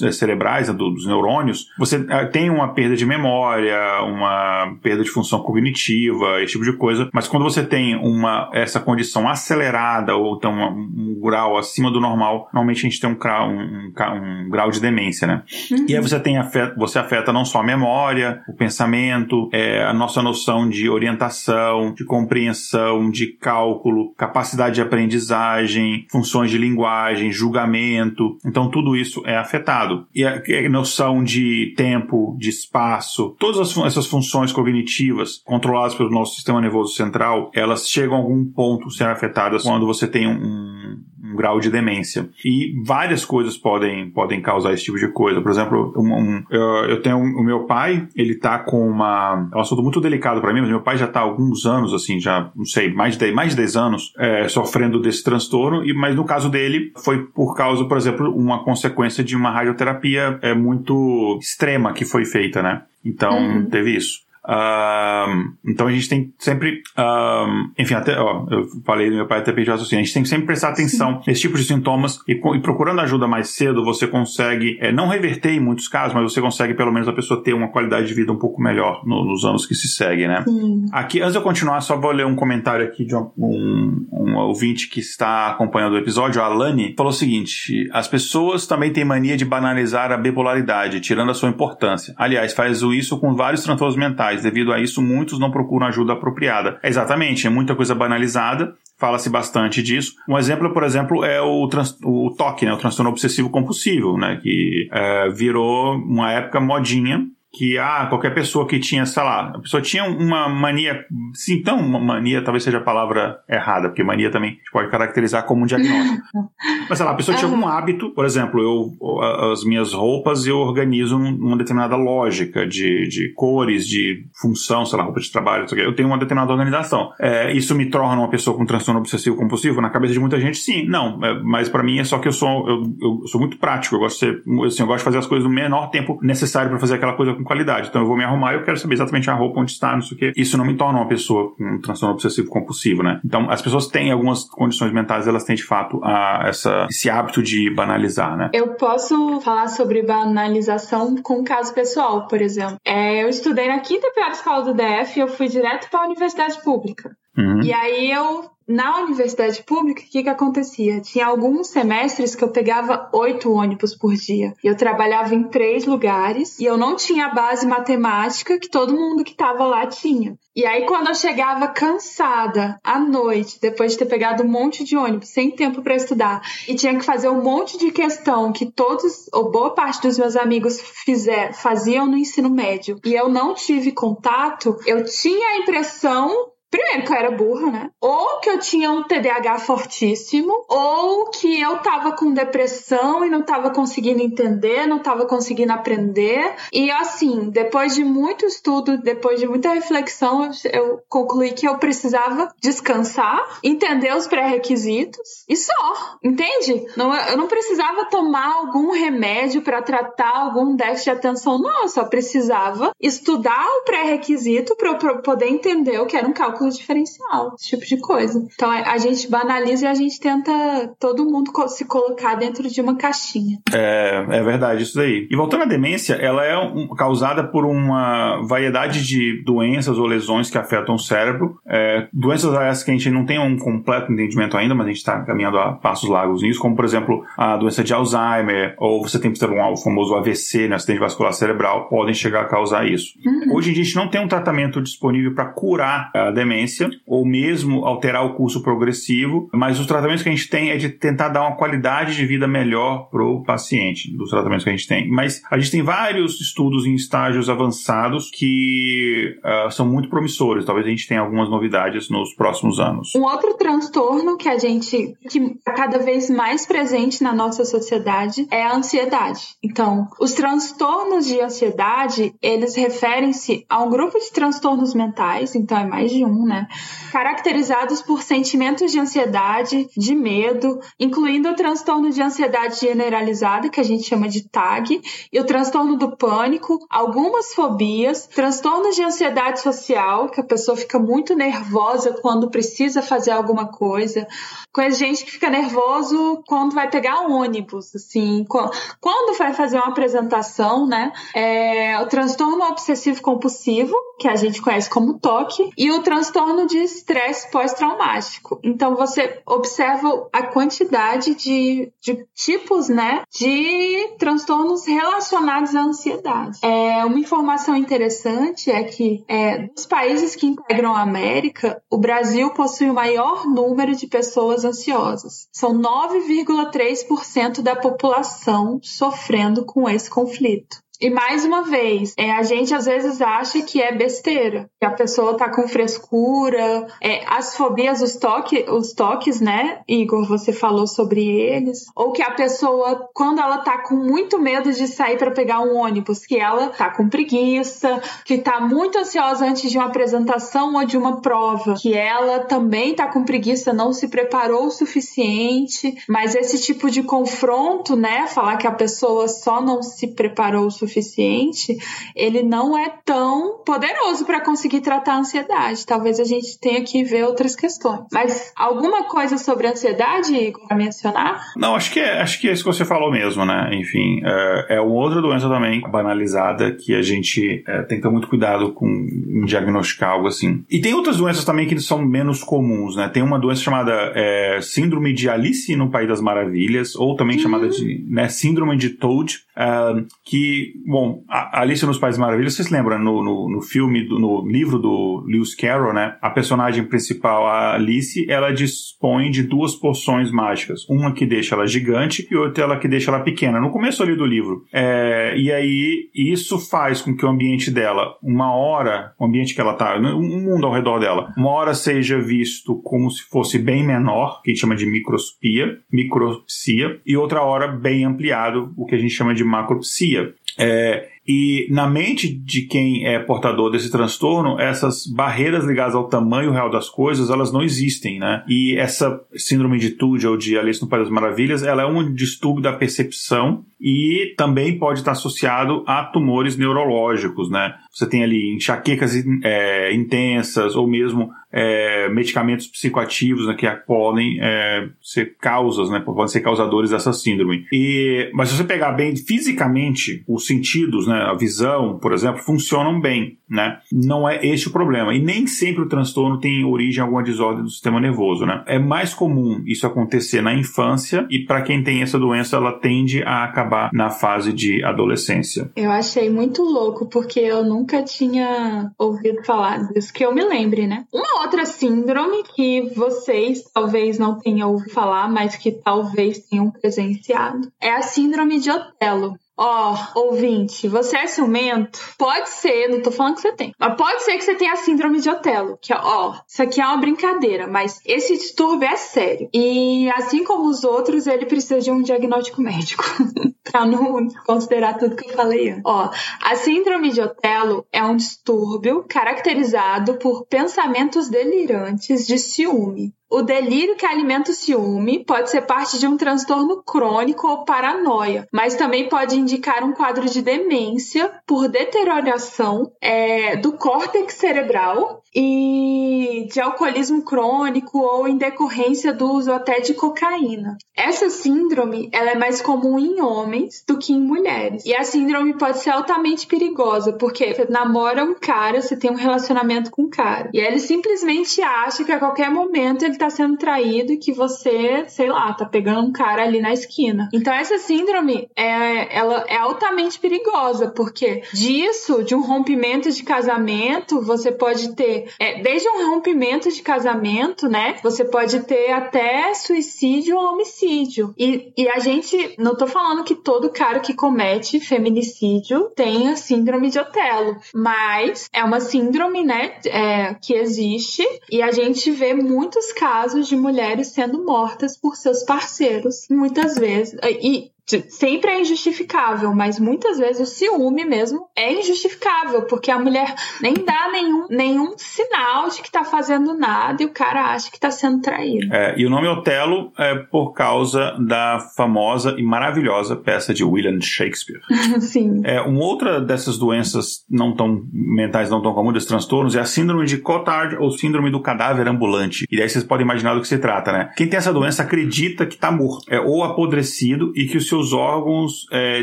é, cerebrais, né, dos neurônios, você é, tem uma perda de memória, uma perda de função cognitiva, esse tipo de coisa, mas quando você tem uma, essa condição acelerada ou então um, um grau acima do normal, normalmente a gente tem um, um, um, um grau de demência, né? Uhum. E aí você tem afeta, você afeta não só a memória, o pensamento, é, a nossa noção de orientação, de compreensão, de cálculo, capacidade de aprendizagem, funções de linguagem, julgamento. Então tudo isso é afetado. E a, a noção de tempo, de espaço, todas as, essas funções cognitivas controladas pelo nosso sistema nervoso central, elas chegam a algum ponto ser afetadas quando você tem um, um grau de demência. E várias coisas podem, podem causar esse tipo de coisa. Por exemplo, um, um, eu, eu, tenho um, o meu pai, ele tá com uma. É um assunto muito delicado para mim, mas meu pai já tá há alguns anos, assim, já, não sei, mais de 10, mais de 10 anos é, sofrendo desse transtorno, e, mas no caso dele foi por causa, por exemplo, uma consequência de uma radioterapia é, muito extrema que foi feita, né? Então, uhum. teve isso. Uh, então a gente tem sempre, uh, enfim, até, ó, eu falei do meu pai até pediu assim, a gente tem que sempre prestar atenção Sim. nesse tipo de sintomas e, e, procurando ajuda mais cedo, você consegue, é, não reverter em muitos casos, mas você consegue pelo menos a pessoa ter uma qualidade de vida um pouco melhor no, nos anos que se seguem, né? Sim. Aqui, antes de eu continuar, só vou ler um comentário aqui de um, um, um ouvinte que está acompanhando o episódio, a Alane, falou o seguinte: as pessoas também têm mania de banalizar a bipolaridade, tirando a sua importância. Aliás, faz isso com vários transtornos mentais Devido a isso, muitos não procuram ajuda apropriada. É exatamente, é muita coisa banalizada, fala-se bastante disso. Um exemplo, por exemplo, é o, trans, o TOC, né, o transtorno obsessivo compulsivo, né, que é, virou uma época modinha que ah, qualquer pessoa que tinha, sei lá, a pessoa tinha uma mania, sim, então uma mania talvez seja a palavra errada, porque mania também a gente pode caracterizar como um diagnóstico. Mas sei lá, a pessoa tinha algum hábito, por exemplo, eu as minhas roupas eu organizo numa determinada lógica de, de cores, de função, sei lá, roupa de trabalho, eu tenho uma determinada organização. É, isso me torna uma pessoa com transtorno obsessivo compulsivo? Na cabeça de muita gente, sim. Não, é, mas para mim é só que eu sou eu, eu sou muito prático, eu gosto de ser, assim, eu gosto de fazer as coisas no menor tempo necessário para fazer aquela coisa com qualidade. Então eu vou me arrumar e eu quero saber exatamente a roupa onde está, não sei o quê. Isso não me torna uma pessoa com transtorno obsessivo compulsivo, né? Então as pessoas têm algumas condições mentais, elas têm de fato a, essa, esse hábito de banalizar, né? Eu posso falar sobre banalização com um caso pessoal, por exemplo. É, eu estudei na quinta pior escola do DF e eu fui direto para a universidade pública. Uhum. E aí eu na universidade pública, o que, que acontecia? Tinha alguns semestres que eu pegava oito ônibus por dia. Eu trabalhava em três lugares e eu não tinha a base matemática que todo mundo que estava lá tinha. E aí, quando eu chegava cansada à noite, depois de ter pegado um monte de ônibus, sem tempo para estudar, e tinha que fazer um monte de questão que todos, ou boa parte dos meus amigos fizer, faziam no ensino médio, e eu não tive contato, eu tinha a impressão Primeiro, que eu era burra, né? Ou que eu tinha um TDAH fortíssimo, ou que eu tava com depressão e não tava conseguindo entender, não tava conseguindo aprender. E assim, depois de muito estudo, depois de muita reflexão, eu concluí que eu precisava descansar, entender os pré-requisitos e só, entende? Não, eu não precisava tomar algum remédio para tratar algum déficit de atenção, não. Eu só precisava estudar o pré-requisito para eu poder entender o que era um cálculo cálculo diferencial, esse tipo de coisa. Então a gente banaliza e a gente tenta todo mundo se colocar dentro de uma caixinha. É, é verdade, isso daí. E voltando à demência, ela é um, causada por uma variedade de doenças ou lesões que afetam o cérebro. É, doenças essas que a gente não tem um completo entendimento ainda, mas a gente está caminhando a passos largos nisso, como por exemplo a doença de Alzheimer, ou você tem, um, o famoso AVC, né, acidente vascular cerebral, podem chegar a causar isso. Uhum. Hoje a gente não tem um tratamento disponível para curar a demência demência, ou mesmo alterar o curso progressivo, mas os tratamentos que a gente tem é de tentar dar uma qualidade de vida melhor para o paciente, dos tratamentos que a gente tem. Mas a gente tem vários estudos em estágios avançados que uh, são muito promissores. Talvez a gente tenha algumas novidades nos próximos anos. Um outro transtorno que a gente, que é cada vez mais presente na nossa sociedade é a ansiedade. Então, os transtornos de ansiedade, eles referem-se a um grupo de transtornos mentais, então é mais de um, né? Caracterizados por sentimentos de ansiedade, de medo, incluindo o transtorno de ansiedade generalizada, que a gente chama de TAG, e o transtorno do pânico, algumas fobias, transtornos de ansiedade social, que a pessoa fica muito nervosa quando precisa fazer alguma coisa, Conheço gente que fica nervoso quando vai pegar ônibus, assim, quando vai fazer uma apresentação, né? É, o transtorno obsessivo compulsivo, que a gente conhece como TOC, e o transtorno de estresse pós-traumático. Então você observa a quantidade de, de tipos, né, de transtornos relacionados à ansiedade. É, uma informação interessante é que é, dos países que integram a América, o Brasil possui o maior número de pessoas ansiosas. São 9,3% da população sofrendo com esse conflito. E mais uma vez, é, a gente às vezes acha que é besteira, que a pessoa tá com frescura, é, as fobias, os, toque, os toques, né, Igor, você falou sobre eles, ou que a pessoa, quando ela tá com muito medo de sair para pegar um ônibus, que ela tá com preguiça, que tá muito ansiosa antes de uma apresentação ou de uma prova, que ela também tá com preguiça, não se preparou o suficiente, mas esse tipo de confronto, né, falar que a pessoa só não se preparou o suficiente, suficiente, ele não é tão poderoso para conseguir tratar a ansiedade. Talvez a gente tenha que ver outras questões. Mas alguma coisa sobre a ansiedade para mencionar? Não, acho que é, acho que é isso que você falou mesmo, né? Enfim, é, é uma outra doença também banalizada que a gente é, tem que ter muito cuidado com diagnosticar algo assim. E tem outras doenças também que são menos comuns, né? Tem uma doença chamada é, síndrome de Alice no País das Maravilhas, ou também uhum. chamada de né, síndrome de Toad, uh, que bom, a Alice nos Países Maravilhas, vocês lembram, no, no, no filme, do, no livro do Lewis Carroll, né? A personagem principal, a Alice, ela dispõe de duas porções mágicas. Uma que deixa ela gigante e outra ela que deixa ela pequena. No começo ali do livro. É, e aí, isso faz com que o ambiente dela, uma hora, o ambiente que ela tá, o mundo ao redor dela, uma hora seja visto como se fosse bem menor, que a gente chama de microspia, micropsia, e outra hora bem ampliado, o que a gente chama de macropsia. É, e na mente de quem é portador desse transtorno, essas barreiras ligadas ao tamanho real das coisas, elas não existem, né? E essa síndrome de Tude ou de Alice no País das Maravilhas, ela é um distúrbio da percepção e também pode estar associado a tumores neurológicos, né? Você tem ali enxaquecas é, intensas ou mesmo é, medicamentos psicoativos né, que podem é, ser causas, né, podem ser causadores dessa síndrome. E, mas se você pegar bem fisicamente, os sentidos, né, a visão, por exemplo, funcionam bem. Né? Não é este o problema. E nem sempre o transtorno tem origem em alguma desordem do sistema nervoso. Né? É mais comum isso acontecer na infância e para quem tem essa doença, ela tende a acabar na fase de adolescência. Eu achei muito louco porque eu nunca tinha ouvido falar disso, que eu me lembre, né? Uma outra síndrome que vocês talvez não tenham ouvido falar, mas que talvez tenham presenciado, é a síndrome de Otelo. Ó, oh, ouvinte, você é ciumento? Pode ser, não tô falando que você tem, mas pode ser que você tenha a síndrome de Otelo, que ó, oh, isso aqui é uma brincadeira, mas esse distúrbio é sério. E assim como os outros, ele precisa de um diagnóstico médico. pra não considerar tudo que eu falei. Ó, a síndrome de Otelo é um distúrbio caracterizado por pensamentos delirantes de ciúme, o delírio que alimenta o ciúme pode ser parte de um transtorno crônico ou paranoia, mas também pode indicar um quadro de demência por deterioração é, do córtex cerebral e de alcoolismo crônico ou em decorrência do uso até de cocaína. Essa síndrome ela é mais comum em homens do que em mulheres. E a síndrome pode ser altamente perigosa, porque você namora um cara, você tem um relacionamento com um cara, e ele simplesmente acha que a qualquer momento ele tá sendo traído e que você, sei lá, tá pegando um cara ali na esquina. Então essa síndrome é, ela é altamente perigosa, porque disso, de um rompimento de casamento, você pode ter é, desde um rompimento de casamento, né? Você pode ter até suicídio ou homicídio. E, e a gente, não tô falando que todo cara que comete feminicídio tenha síndrome de Otelo, mas é uma síndrome, né, é, que existe e a gente vê muitos casos de mulheres sendo mortas por seus parceiros, muitas vezes. E sempre é injustificável, mas muitas vezes o ciúme mesmo é injustificável, porque a mulher nem dá nenhum, nenhum sinal de que tá fazendo nada e o cara acha que tá sendo traído. É, e o nome Otelo é por causa da famosa e maravilhosa peça de William Shakespeare. Sim. É, uma outra dessas doenças não tão mentais, não tão comuns, desses transtornos, é a síndrome de Cotard ou síndrome do cadáver ambulante. E daí vocês podem imaginar do que se trata, né? Quem tem essa doença acredita que tá morto, é, ou apodrecido e que o seu seus órgãos é,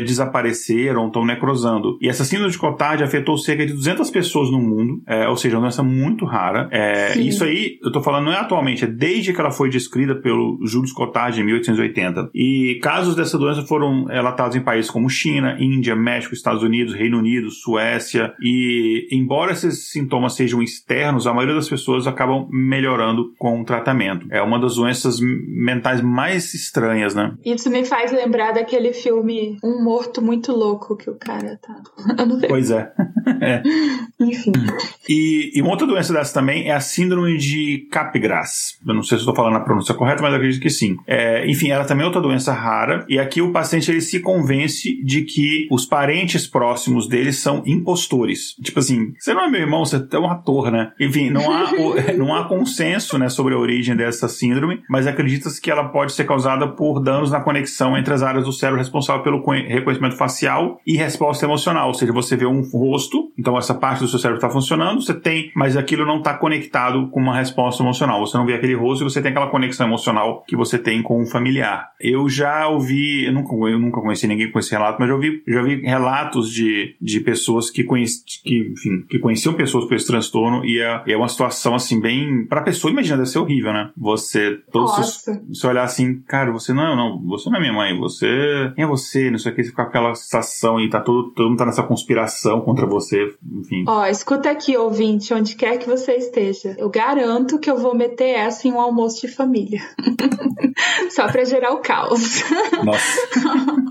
desapareceram, estão necrosando. E essa síndrome de Cotard afetou cerca de 200 pessoas no mundo, é, ou seja, uma doença muito rara. É, isso aí, eu tô falando, não é atualmente, é desde que ela foi descrita pelo Jules Cotard em 1880. E casos dessa doença foram relatados em países como China, Índia, México, Estados Unidos, Reino Unido, Suécia. E embora esses sintomas sejam externos, a maioria das pessoas acabam melhorando com o tratamento. É uma das doenças mentais mais estranhas, né? Isso me faz lembrar da daquele filme Um Morto Muito Louco que o cara tá. Eu não Pois é. é. Enfim. E, e, uma outra doença dessa também é a síndrome de Capgras. Eu não sei se estou falando a pronúncia correta, mas acredito que sim. É, enfim, ela também é outra doença rara. E aqui o paciente ele se convence de que os parentes próximos dele são impostores. Tipo assim, você não é meu irmão, você é um ator, né? Enfim, não há, não há consenso né, sobre a origem dessa síndrome, mas acredita-se que ela pode ser causada por danos na conexão entre as áreas do cérebro responsável pelo reconhecimento facial e resposta emocional. Ou seja, você vê um rosto, então essa parte do seu cérebro está funcionando, você tem, mas aquilo não está conectado com uma resposta emocional. Você não vê aquele rosto e você tem aquela conexão emocional que você tem com um familiar. Eu já ouvi, eu nunca, eu nunca conheci ninguém com esse relato, mas já ouvi, já ouvi relatos de, de pessoas que, conheci, que, enfim, que conheciam pessoas com esse transtorno e é, é uma situação assim bem. Para a pessoa, imagina, deve ser horrível, né? Você, todos, se, se olhar assim, cara, você não, não, você não é minha mãe, você quem é você? Não sei o que, você fica com aquela sensação e tá todo, todo mundo tá nessa conspiração contra você, enfim. Ó, escuta aqui, ouvinte, onde quer que você esteja. Eu garanto que eu vou meter essa em um almoço de família. Só pra gerar o caos. Nossa.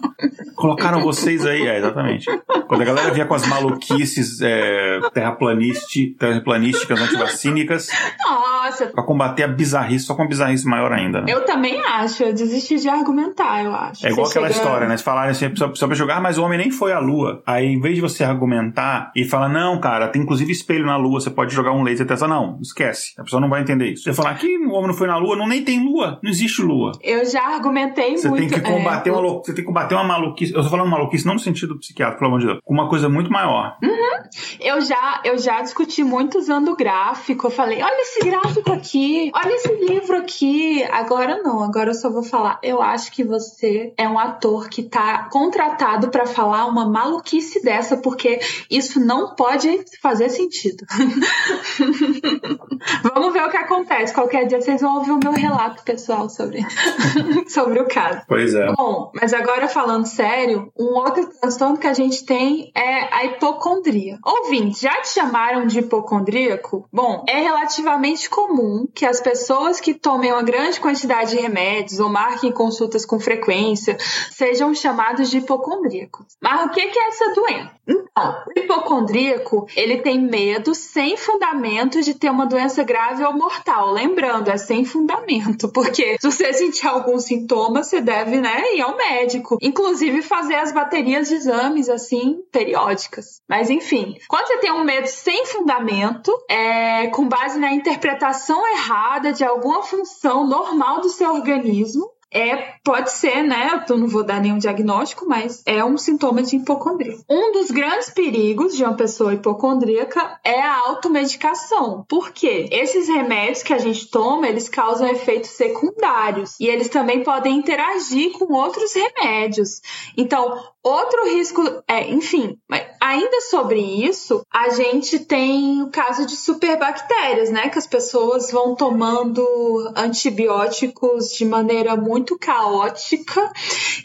Colocaram vocês aí, é, exatamente. Quando a galera vinha com as maluquices é, terraplanísticas, antivacínicas. Nossa. Pra combater a bizarrice, só com a bizarrice maior ainda. Né? Eu também acho, eu desisti de argumentar, eu acho. É igual você aquela história, né? Se falarem assim, só, só pra jogar, mas o homem nem foi à lua. Aí, em vez de você argumentar e falar, não, cara, tem inclusive espelho na lua, você pode jogar um laser até não, esquece. A pessoa não vai entender isso. Você falar que o homem não foi na lua, não nem tem lua, não existe lua. Eu já argumentei você muito. Tem que combater é, uma, você tem que combater uma maluquice. Eu tô falando maluquice não no sentido psiquiátrico, pelo amor de Deus, uma coisa muito maior. Uhum. Eu já, eu já discuti muito usando gráfico. Eu falei, olha esse gráfico aqui, olha esse livro aqui. Agora não, agora eu só vou falar. Eu acho que você é um ator que tá contratado para falar uma maluquice dessa, porque isso não pode fazer sentido. Vamos ver o que acontece. Qualquer dia vocês vão ouvir o meu relato pessoal sobre, sobre o caso. Pois é. Bom, mas agora falando sério, um outro transtorno que a gente tem é a hipocondria. Ouvinte, já te chamaram de hipocondríaco? Bom, é relativamente comum que as pessoas que tomem uma grande quantidade de remédios ou marquem consultas com frequência sejam chamados de hipocondríacos. Mas o que é essa doença? Então, o hipocondríaco, ele tem medo sem fundamento de ter uma doença grave ou mortal. Lembrando, é sem fundamento, porque se você sentir algum sintoma, você deve, né, ir ao médico. Inclusive fazer as baterias de exames, assim, periódicas. Mas enfim, quando você tem um medo sem fundamento, é, com base na interpretação errada de alguma função normal do seu organismo, é, pode ser, né? Eu não vou dar nenhum diagnóstico, mas é um sintoma de hipocondria. Um dos grandes perigos de uma pessoa hipocondríaca é a automedicação. Por quê? Esses remédios que a gente toma, eles causam efeitos secundários e eles também podem interagir com outros remédios. Então, Outro risco, é, enfim, ainda sobre isso, a gente tem o caso de superbactérias, né? Que as pessoas vão tomando antibióticos de maneira muito caótica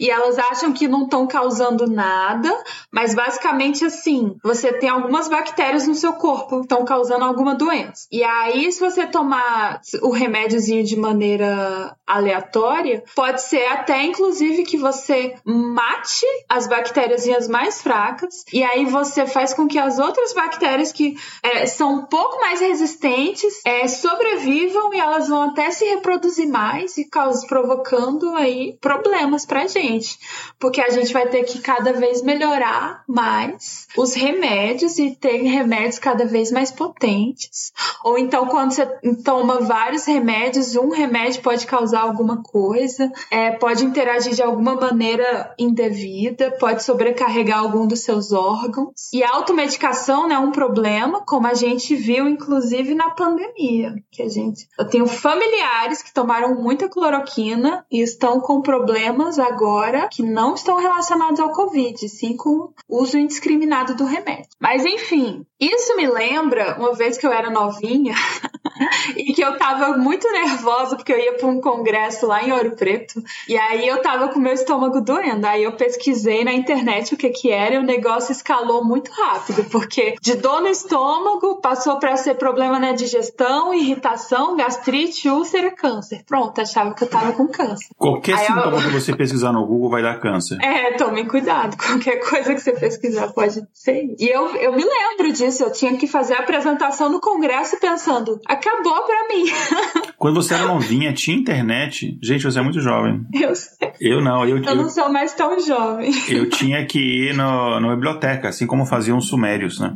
e elas acham que não estão causando nada, mas basicamente assim, você tem algumas bactérias no seu corpo que estão causando alguma doença. E aí, se você tomar o remédiozinho de maneira aleatória, pode ser até inclusive que você mate as bactérias mais fracas, e aí você faz com que as outras bactérias que é, são um pouco mais resistentes é, sobrevivam e elas vão até se reproduzir mais e causam, provocando aí problemas pra gente. Porque a gente vai ter que cada vez melhorar mais os remédios e ter remédios cada vez mais potentes. Ou então, quando você toma vários remédios, um remédio pode causar alguma coisa, é, pode interagir de alguma maneira indevida, pode sobrecarregar algum dos seus órgãos. E a automedicação é um problema, como a gente viu inclusive na pandemia, que a gente, eu tenho familiares que tomaram muita cloroquina e estão com problemas agora que não estão relacionados ao COVID, sim com uso indiscriminado do remédio. Mas enfim, isso me lembra uma vez que eu era novinha e que eu tava muito nervosa porque eu ia para um congresso lá em Ouro Preto e aí eu tava com meu estômago doendo. Aí eu pesquisei na internet o que que era e o negócio escalou muito rápido, porque de dor no estômago passou para ser problema na digestão, irritação, gastrite, úlcera, câncer. Pronto, achava que eu tava com câncer. Qualquer aí sintoma eu... que você pesquisar no Google vai dar câncer. É, tome cuidado. Qualquer coisa que você pesquisar pode ser. E eu, eu me lembro disso, eu tinha que fazer a apresentação no congresso pensando, acabou pra mim. Quando você era novinha, tinha internet. Gente, você é muito jovem. Eu sei. Eu não. Eu, eu, eu não sou mais tão jovem. Eu tinha que ir no, na biblioteca, assim como faziam os sumérios, né?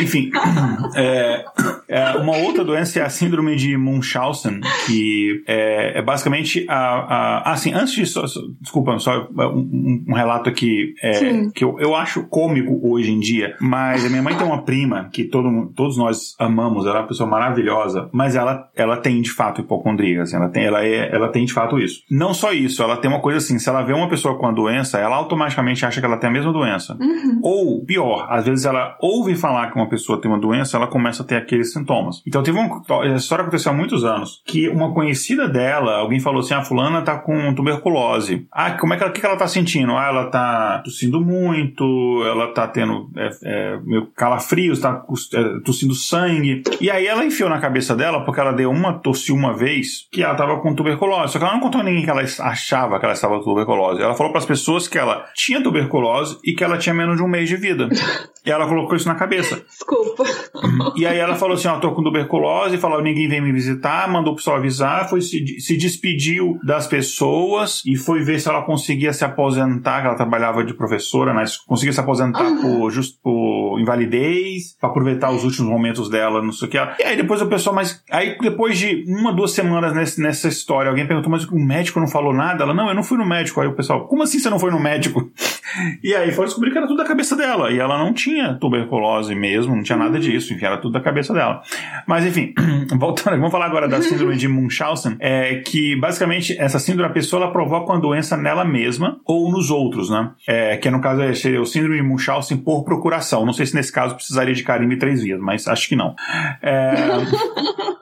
Enfim, é, é, uma outra doença é a síndrome de Munchausen, que é, é basicamente a, a, Assim, antes de. Só, só, desculpa, só um, um relato aqui é, que eu, eu acho cômico hoje em dia, mas a minha mãe tem uma prima que todo, todos nós amamos, ela é uma pessoa maravilhosa, mas ela, ela tem de fato hipocondria, assim, ela, tem, ela, é, ela tem de fato isso. Não só isso, ela tem uma coisa assim, se ela vê uma pessoa com a doença, ela automaticamente acha que ela tem a mesma doença. Uhum. Ou, pior, às vezes ela ouve falar que uma pessoa tem uma doença, ela começa a ter aqueles sintomas. Então teve uma essa história aconteceu há muitos anos, que uma conhecida dela, alguém falou assim: "A ah, fulana tá com tuberculose". Ah, como é que ela, que, que ela tá sentindo? Ah, ela tá tossindo muito, ela tá tendo é, é, meio calafrios, tá é, tossindo sangue. E aí ela enfiou na cabeça dela, porque ela deu uma tosse uma vez, que ela tava com tuberculose. Só que ela não contou a ninguém que ela achava que ela estava com tuberculose. Ela falou para as pessoas que ela tinha tuberculose e que ela tinha menos de um mês de vida. e ela colocou isso na cabeça. Desculpa. E aí ela falou assim: Ó, tô com tuberculose, falou: ninguém vem me visitar, mandou o pessoal avisar, foi se, se despediu das pessoas e foi ver se ela conseguia se aposentar, que ela trabalhava de professora, mas conseguia se aposentar por, just, por invalidez, para aproveitar os últimos momentos dela, não sei o que. E aí depois o pessoal, mas aí depois de uma, duas semanas nesse, nessa história, alguém perguntou, mas o médico não falou nada? Ela, não, eu não fui no médico. Aí o pessoal, como assim você não foi no médico? E aí foi descobrir que era tudo da cabeça dela. E ela não tinha tuberculose mesmo, não tinha nada disso, enfim, era tudo da cabeça dela. Mas enfim, voltando, vamos falar agora da síndrome de Munchausen, é que basicamente essa síndrome a pessoa ela provoca uma doença nela mesma ou nos outros, né? É, que no caso é o síndrome de Munchausen por procuração. Não sei se nesse caso precisaria de carimbo três vias, mas acho que não. É...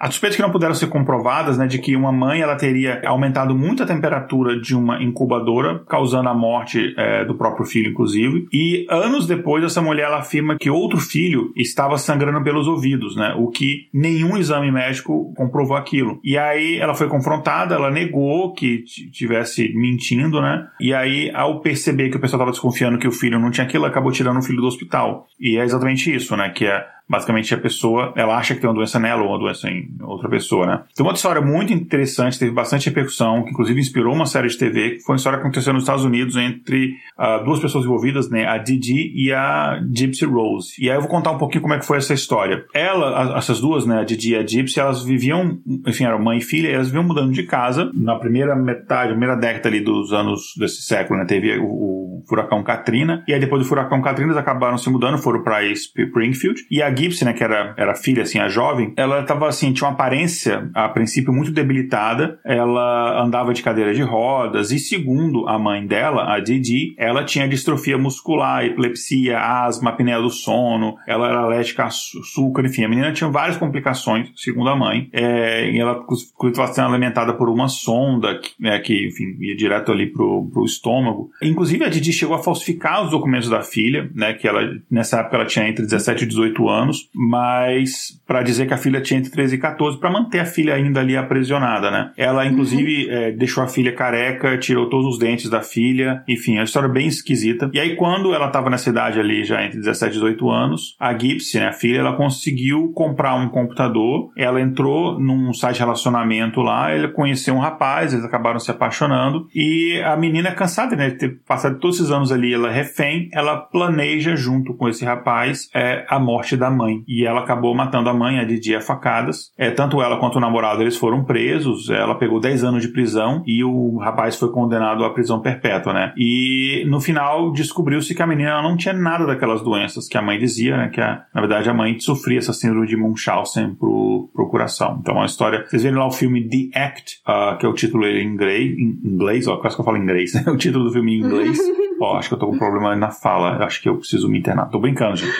As suspeitas que não puderam ser comprovadas, né, de que uma mãe ela teria aumentado muito a temperatura de uma incubadora, causando a morte é, do próprio filho, inclusive. E anos depois, essa mulher ela afirma que outro filho estava sangrando pelos ouvidos, né, o que nenhum exame médico comprovou aquilo. E aí ela foi confrontada, ela negou que tivesse mentindo, né? E aí, ao perceber que o pessoal estava desconfiando que o filho não tinha aquilo, acabou tirando o filho do hospital. E é exatamente isso, né? Que é basicamente a pessoa, ela acha que tem uma doença nela ou uma doença em outra pessoa, né? Tem uma outra história muito interessante, teve bastante repercussão, que inclusive inspirou uma série de TV, que foi uma história que aconteceu nos Estados Unidos entre uh, duas pessoas envolvidas, né? A Didi e a Gypsy Rose. E aí eu vou contar um pouquinho como é que foi essa história. Ela, essas duas, né? A Didi e a Gypsy, elas viviam, enfim, eram mãe e filha, e elas viviam mudando de casa na primeira metade, primeira década ali dos anos desse século, né? Teve o, o furacão Katrina, e aí depois do furacão Katrina eles acabaram se mudando, foram para Springfield, e a Gibson, né, que era, era filha, assim, a jovem, ela tava, assim, tinha uma aparência, a princípio, muito debilitada. Ela andava de cadeira de rodas e, segundo a mãe dela, a Didi, ela tinha distrofia muscular, epilepsia, asma, apneia do sono, ela era alérgica a açúcar, enfim, a menina tinha várias complicações, segundo a mãe. É, e ela, estava sendo alimentada por uma sonda, que, né, que, enfim, ia direto ali pro, pro estômago. Inclusive, a Didi chegou a falsificar os documentos da filha, né, que ela, nessa época ela tinha entre 17 e 18 anos, anos, mas para dizer que a filha tinha entre 13 e 14, para manter a filha ainda ali aprisionada, né? Ela, inclusive, uhum. é, deixou a filha careca, tirou todos os dentes da filha, enfim, é uma história bem esquisita. E aí, quando ela estava nessa idade ali, já entre 17 e 18 anos, a Gipsy, né, a filha, ela conseguiu comprar um computador, ela entrou num site de relacionamento lá, ela conheceu um rapaz, eles acabaram se apaixonando, e a menina, cansada né, de ter passado todos esses anos ali, ela é refém, ela planeja junto com esse rapaz é, a morte da mãe. E ela acabou matando a mãe, a Didi, a facadas. É, tanto ela quanto o namorado eles foram presos. Ela pegou 10 anos de prisão e o rapaz foi condenado à prisão perpétua, né? E no final descobriu-se que a menina não tinha nada daquelas doenças que a mãe dizia, né? Que a, na verdade a mãe sofria essa síndrome de Munchausen pro, pro coração. Então é uma história. Vocês viram lá o filme The Act, uh, que é o título em inglês, em inglês, ó, quase que eu falo inglês, né? O título do filme em inglês. Ó, acho que eu tô com um problema na fala. Acho que eu preciso me internar. Tô brincando, gente.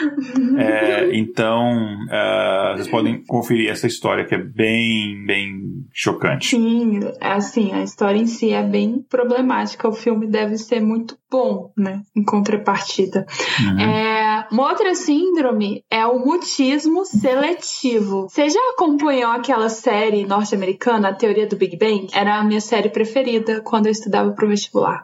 É, então, uh, vocês podem conferir essa história que é bem, bem chocante. Sim, assim, a história em si é bem problemática. O filme deve ser muito bom, né? Em contrapartida. Uhum. É, uma outra síndrome é o mutismo seletivo. Você já acompanhou aquela série norte-americana, A Teoria do Big Bang? Era a minha série preferida quando eu estudava pro vestibular.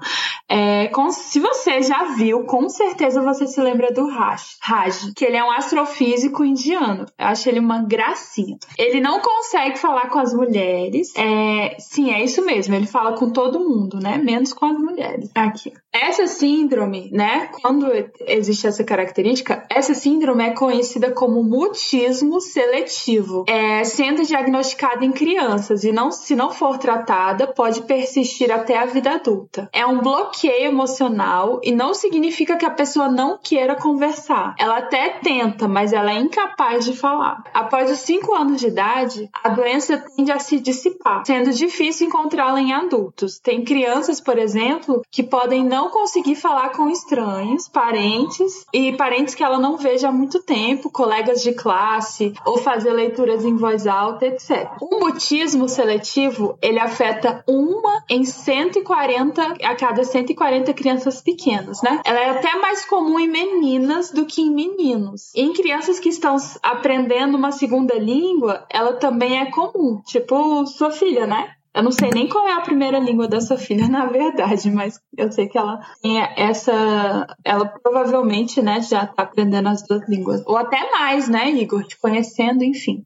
É, com, se você já viu, com certeza você se lembra do Raj, Raj, que ele é um astrofísico indiano. Eu acho ele uma gracinha. Ele não consegue falar com as mulheres. É, sim, é isso mesmo. Ele fala com todo mundo, né? Menos com as mulheres. Aqui. Essa síndrome, né? Quando existe essa característica, essa síndrome é conhecida como mutismo seletivo, é, sendo diagnosticada em crianças e não, se não for tratada, pode persistir até a vida adulta. É um bloqueio bloqueio emocional e não significa que a pessoa não queira conversar. Ela até tenta, mas ela é incapaz de falar. Após os 5 anos de idade, a doença tende a se dissipar, sendo difícil encontrá-la em adultos. Tem crianças, por exemplo, que podem não conseguir falar com estranhos, parentes e parentes que ela não veja há muito tempo, colegas de classe, ou fazer leituras em voz alta, etc. O mutismo seletivo, ele afeta uma em 140 a cada 140 crianças pequenas, né? Ela é até mais comum em meninas do que em meninos. E em crianças que estão aprendendo uma segunda língua, ela também é comum, tipo sua filha, né? Eu não sei nem qual é a primeira língua da sua filha, na verdade, mas eu sei que ela tem essa. Ela provavelmente, né, já tá aprendendo as duas línguas. Ou até mais, né, Igor? Te conhecendo, enfim.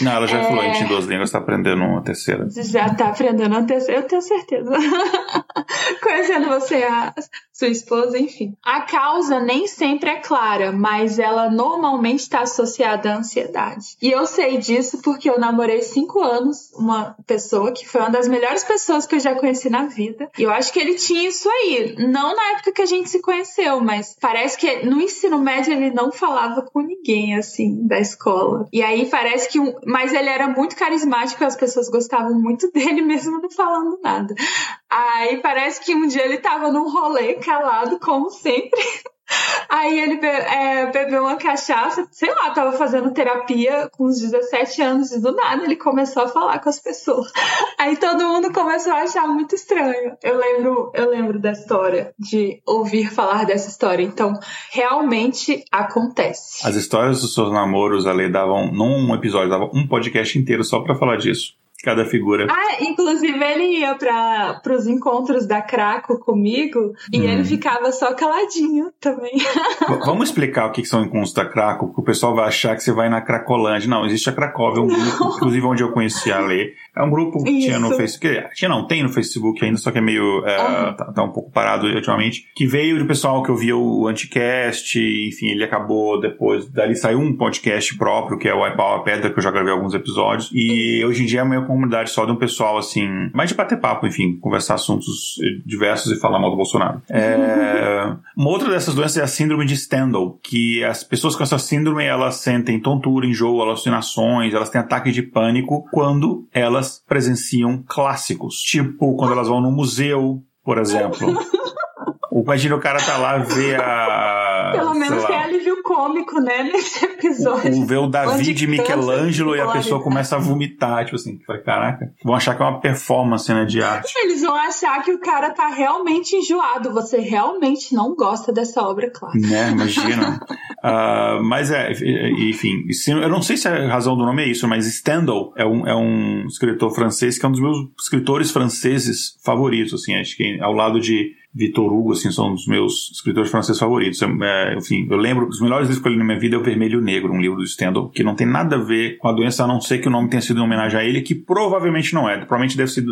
Não, ela já é, é fluente em duas línguas, tá aprendendo uma terceira. Já tá aprendendo uma terceira, eu tenho certeza. Conhecendo você, a sua esposa, enfim. A causa nem sempre é clara, mas ela normalmente está associada à ansiedade. E eu sei disso porque eu namorei cinco anos uma pessoa que foi uma das melhores pessoas que eu já conheci na vida. E eu acho que ele tinha isso aí. Não na época que a gente se conheceu, mas parece que no ensino médio ele não falava com ninguém, assim, da escola. E aí parece que. Um... Mas ele era muito carismático, as pessoas gostavam muito dele, mesmo não falando nada. Aí parece que um dia ele tava num rolê calado, como sempre. Aí ele é, bebeu uma cachaça, sei lá, tava fazendo terapia com uns 17 anos e do nada ele começou a falar com as pessoas. Aí todo mundo começou a achar muito estranho. Eu lembro, eu lembro da história, de ouvir falar dessa história. Então, realmente acontece. As histórias dos seus namoros ali davam, num episódio, davam um podcast inteiro só para falar disso cada figura. Ah, inclusive ele ia para os encontros da Craco comigo e hum. ele ficava só caladinho também. Vamos explicar o que são encontros da Craco, porque o pessoal vai achar que você vai na Cracolândia. Não, existe a Cracóvia, um grupo, inclusive onde eu conheci a Lê. É um grupo que tinha no Facebook, tinha não, tem no Facebook ainda, só que é meio, é, uhum. tá, tá, um pouco parado ultimamente, que veio do pessoal que eu via o Anticast, enfim, ele acabou depois, dali saiu um podcast próprio, que é o Ipau a Pedra, que eu já gravei alguns episódios, e hoje em dia é meio comunidade só de um pessoal, assim, mais de bater papo, enfim, conversar assuntos diversos e falar mal do Bolsonaro. É, uma outra dessas doenças é a síndrome de Stendhal, que as pessoas com essa síndrome, elas sentem tontura, enjoo, alucinações, elas têm ataque de pânico quando elas presenciam clássicos. Tipo, quando elas vão no museu, por exemplo. Imagina o cara tá lá ver a. Pelo menos tem alívio cômico, né, nesse episódio. O, ver o Davi de Michelangelo e a pessoa começa a vomitar, tipo assim, caraca, vão achar que é uma performance, né, de arte. Eles vão achar que o cara tá realmente enjoado, você realmente não gosta dessa obra clássica. Né, imagina. uh, mas é, enfim, eu não sei se a razão do nome é isso, mas Stendhal é um, é um escritor francês que é um dos meus escritores franceses favoritos, assim, acho que ao lado de Vitor Hugo, assim, são um dos meus escritores franceses favoritos. É, enfim, eu lembro, os melhores livros que eu li na minha vida é O Vermelho e o Negro, um livro do Stendhal, que não tem nada a ver com a doença, a não ser que o nome tenha sido em homenagem a ele, que provavelmente não é. Provavelmente deve ser,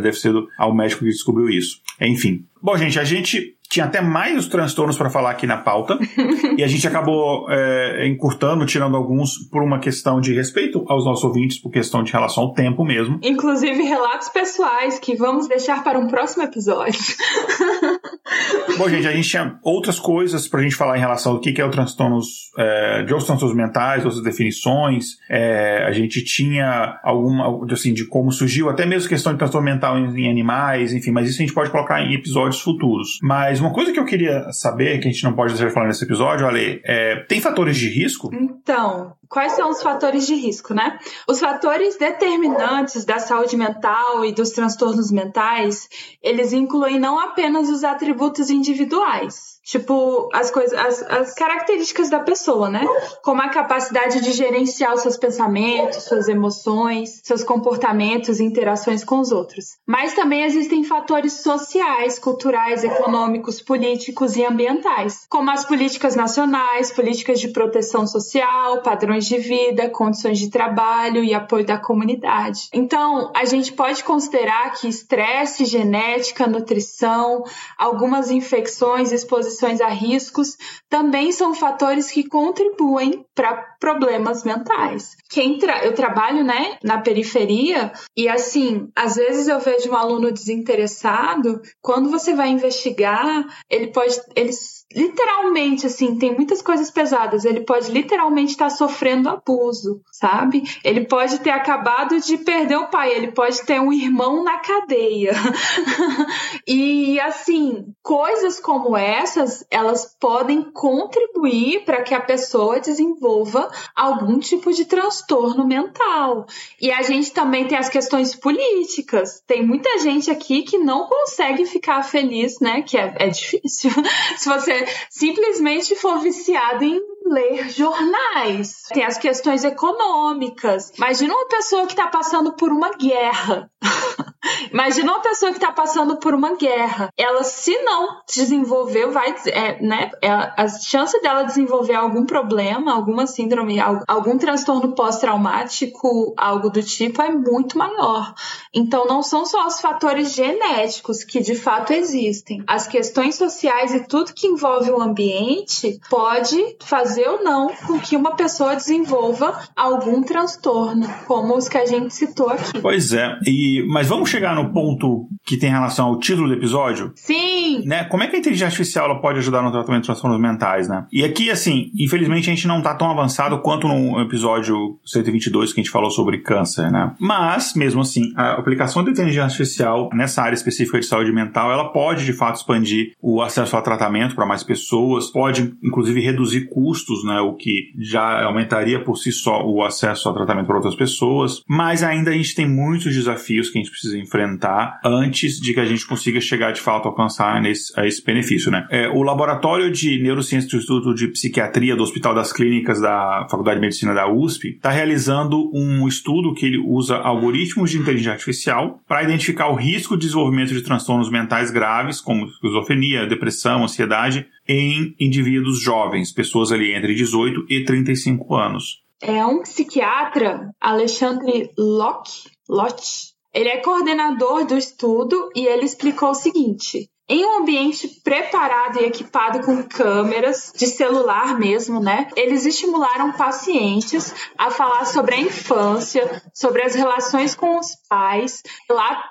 deve ser ao médico que descobriu isso. Enfim. Bom, gente, a gente tinha até mais transtornos para falar aqui na pauta e a gente acabou é, encurtando, tirando alguns por uma questão de respeito aos nossos ouvintes, por questão de relação ao tempo mesmo. Inclusive relatos pessoais que vamos deixar para um próximo episódio. Bom, gente, a gente tinha outras coisas para a gente falar em relação ao que é o transtornos, é, de outros transtornos mentais, outras definições. É, a gente tinha alguma, assim, de como surgiu, até mesmo questão de transtorno mental em, em animais, enfim, mas isso a gente pode colocar em episódios futuros. Mas uma coisa que eu queria saber, que a gente não pode deixar de falar nesse episódio, Ale, é, tem fatores de risco? Então, quais são os fatores de risco, né? Os fatores determinantes da saúde mental e dos transtornos mentais, eles incluem não apenas os atributos individuais, Tipo, as coisas, as, as, características da pessoa, né? Como a capacidade de gerenciar seus pensamentos, suas emoções, seus comportamentos e interações com os outros. Mas também existem fatores sociais, culturais, econômicos, políticos e ambientais, como as políticas nacionais, políticas de proteção social, padrões de vida, condições de trabalho e apoio da comunidade. Então, a gente pode considerar que estresse, genética, nutrição, algumas infecções, exposição exposições a riscos também são fatores que contribuem para problemas mentais. Quem tra eu trabalho, né, na periferia e assim, às vezes eu vejo um aluno desinteressado, quando você vai investigar, ele pode eles literalmente, assim, tem muitas coisas pesadas. Ele pode literalmente estar sofrendo abuso, sabe? Ele pode ter acabado de perder o pai, ele pode ter um irmão na cadeia. e, assim, coisas como essas, elas podem contribuir para que a pessoa desenvolva algum tipo de transtorno mental. E a gente também tem as questões políticas. Tem muita gente aqui que não consegue ficar feliz, né? Que é, é difícil. Se você simplesmente for viciado em ler jornais. Tem as questões econômicas. Imagina uma pessoa que está passando por uma guerra. Imagina uma pessoa que está passando por uma guerra. Ela, se não desenvolver, vai, é, né? É, a chance dela desenvolver algum problema, alguma síndrome, algum transtorno pós-traumático, algo do tipo, é muito maior. Então, não são só os fatores genéticos que de fato existem. As questões sociais e tudo que envolve o ambiente pode fazer ou não com que uma pessoa desenvolva algum transtorno, como os que a gente citou aqui. Pois é. E, mas vamos chegar no ponto que tem relação ao título do episódio? Sim! Né? Como é que a inteligência artificial ela pode ajudar no tratamento de transtornos mentais, né? E aqui, assim, infelizmente a gente não está tão avançado quanto no episódio 122 que a gente falou sobre câncer, né? Mas, mesmo assim, a aplicação da inteligência artificial nessa área específica de saúde mental, ela pode, de fato, expandir o acesso a tratamento para mais pessoas, pode, inclusive, reduzir custos, né? O que já aumentaria por si só o acesso a tratamento para outras pessoas. Mas ainda a gente tem muitos desafios que a gente precisa enfrentar antes de que a gente consiga chegar de fato a alcançar nesse, a esse benefício, né? É, o laboratório de neurociência do Instituto de Psiquiatria do Hospital das Clínicas da Faculdade de Medicina da USP está realizando um estudo que ele usa algoritmos de inteligência artificial para identificar o risco de desenvolvimento de transtornos mentais graves, como esquizofrenia, depressão, ansiedade, em indivíduos jovens, pessoas ali entre 18 e 35 anos. É um psiquiatra, Alexandre Locke, Locke ele é coordenador do estudo e ele explicou o seguinte: em um ambiente preparado e equipado com câmeras de celular mesmo, né? Eles estimularam pacientes a falar sobre a infância, sobre as relações com os pais,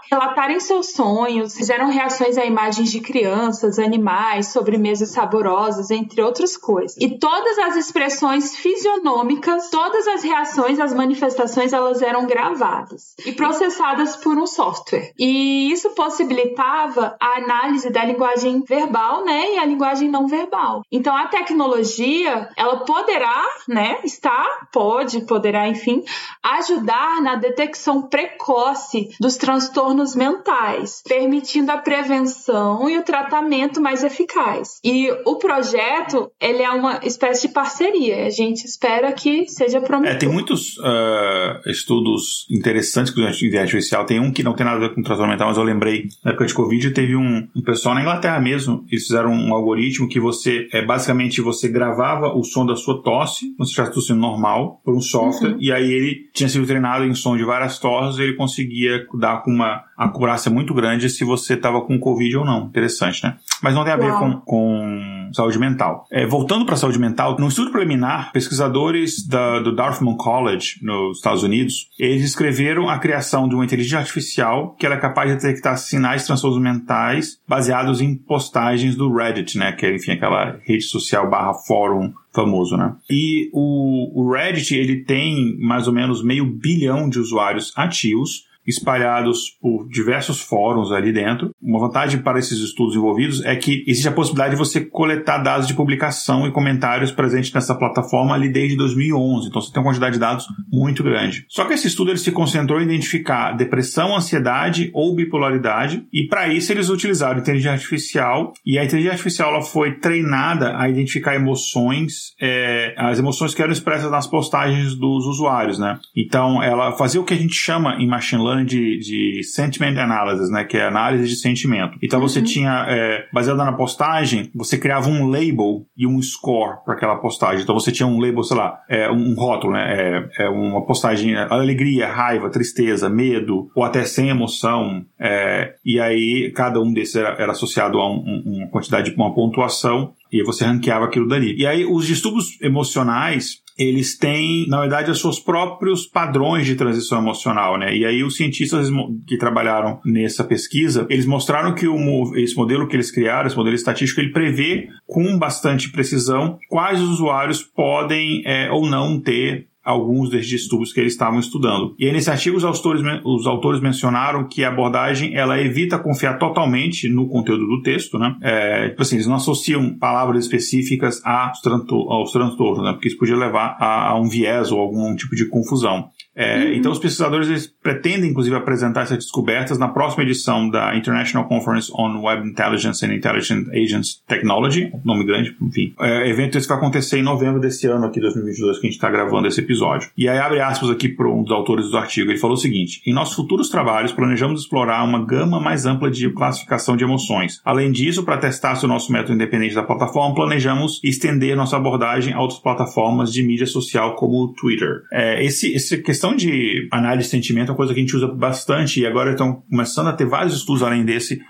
relatarem seus sonhos, fizeram reações a imagens de crianças, animais, sobremesas saborosas, entre outras coisas. E todas as expressões fisionômicas, todas as reações, as manifestações, elas eram gravadas e processadas por um software. E isso possibilitava a análise análise da linguagem verbal, né, e a linguagem não verbal. Então a tecnologia, ela poderá, né, está, pode, poderá, enfim, ajudar na detecção precoce dos transtornos mentais, permitindo a prevenção e o tratamento mais eficaz. E o projeto, ele é uma espécie de parceria. A gente espera que seja promissor. É, tem muitos uh, estudos interessantes com a inteligência artificial. Tem um que não tem nada a ver com transtorno mental, mas eu lembrei, na época de Covid, teve um, um pessoal na Inglaterra mesmo, eles fizeram um algoritmo que você, é, basicamente, você gravava o som da sua tosse, se estivesse tossindo normal, por um software, uhum. e aí ele tinha sido treinado em som de várias tosses, e ele conseguia dar com uma acurácia muito grande se você estava com Covid ou não. Interessante, né? Mas não tem a ver com, com saúde mental. É, voltando para a saúde mental, no estudo preliminar, pesquisadores da, do Dartmouth College, nos Estados Unidos, eles escreveram a criação de uma inteligência artificial que era capaz de detectar sinais de transtornos mentais baseados em postagens do Reddit, né? Que é, enfim, aquela rede social barra fórum famoso, né? E o, o Reddit, ele tem mais ou menos meio bilhão de usuários ativos, espalhados por diversos fóruns ali dentro. Uma vantagem para esses estudos envolvidos é que existe a possibilidade de você coletar dados de publicação e comentários presentes nessa plataforma ali desde 2011. Então você tem uma quantidade de dados muito grande. Só que esse estudo ele se concentrou em identificar depressão, ansiedade ou bipolaridade e para isso eles utilizaram inteligência artificial e a inteligência artificial ela foi treinada a identificar emoções, é, as emoções que eram expressas nas postagens dos usuários, né? Então ela fazia o que a gente chama em machine learning falando de, de sentiment analysis, né? Que é análise de sentimento. Então uhum. você tinha, é, baseado na postagem, você criava um label e um score para aquela postagem. Então você tinha um label, sei lá, é, um rótulo, né? É, é uma postagem, alegria, raiva, tristeza, medo, ou até sem emoção. É, e aí cada um desses era, era associado a um, um, uma quantidade, uma pontuação e você ranqueava aquilo dali. E aí os distúrbios emocionais eles têm, na verdade, os seus próprios padrões de transição emocional, né? E aí os cientistas que trabalharam nessa pesquisa, eles mostraram que o, esse modelo que eles criaram, esse modelo estatístico, ele prevê com bastante precisão quais usuários podem é, ou não ter alguns desses distúrbios que eles estavam estudando. E aí, nesse artigo, os autores, os autores mencionaram que a abordagem ela evita confiar totalmente no conteúdo do texto, né? É, tipo assim, eles não associam palavras específicas aos, transtornos, né? Porque isso podia levar a, a um viés ou algum tipo de confusão. É, uhum. Então, os pesquisadores eles pretendem, inclusive, apresentar essas descobertas na próxima edição da International Conference on Web Intelligence and Intelligent Agents Technology, nome grande, enfim. É, evento esse vai acontecer em novembro desse ano, aqui, 2022, que a gente está gravando esse episódio. E aí, abre aspas aqui para um dos autores do artigo. Ele falou o seguinte: Em nossos futuros trabalhos, planejamos explorar uma gama mais ampla de classificação de emoções. Além disso, para testar se o nosso método independente da plataforma, planejamos estender nossa abordagem a outras plataformas de mídia social, como o Twitter. É, esse, essa questão questão de análise de sentimento é uma coisa que a gente usa bastante e agora estão começando a ter vários estudos além desse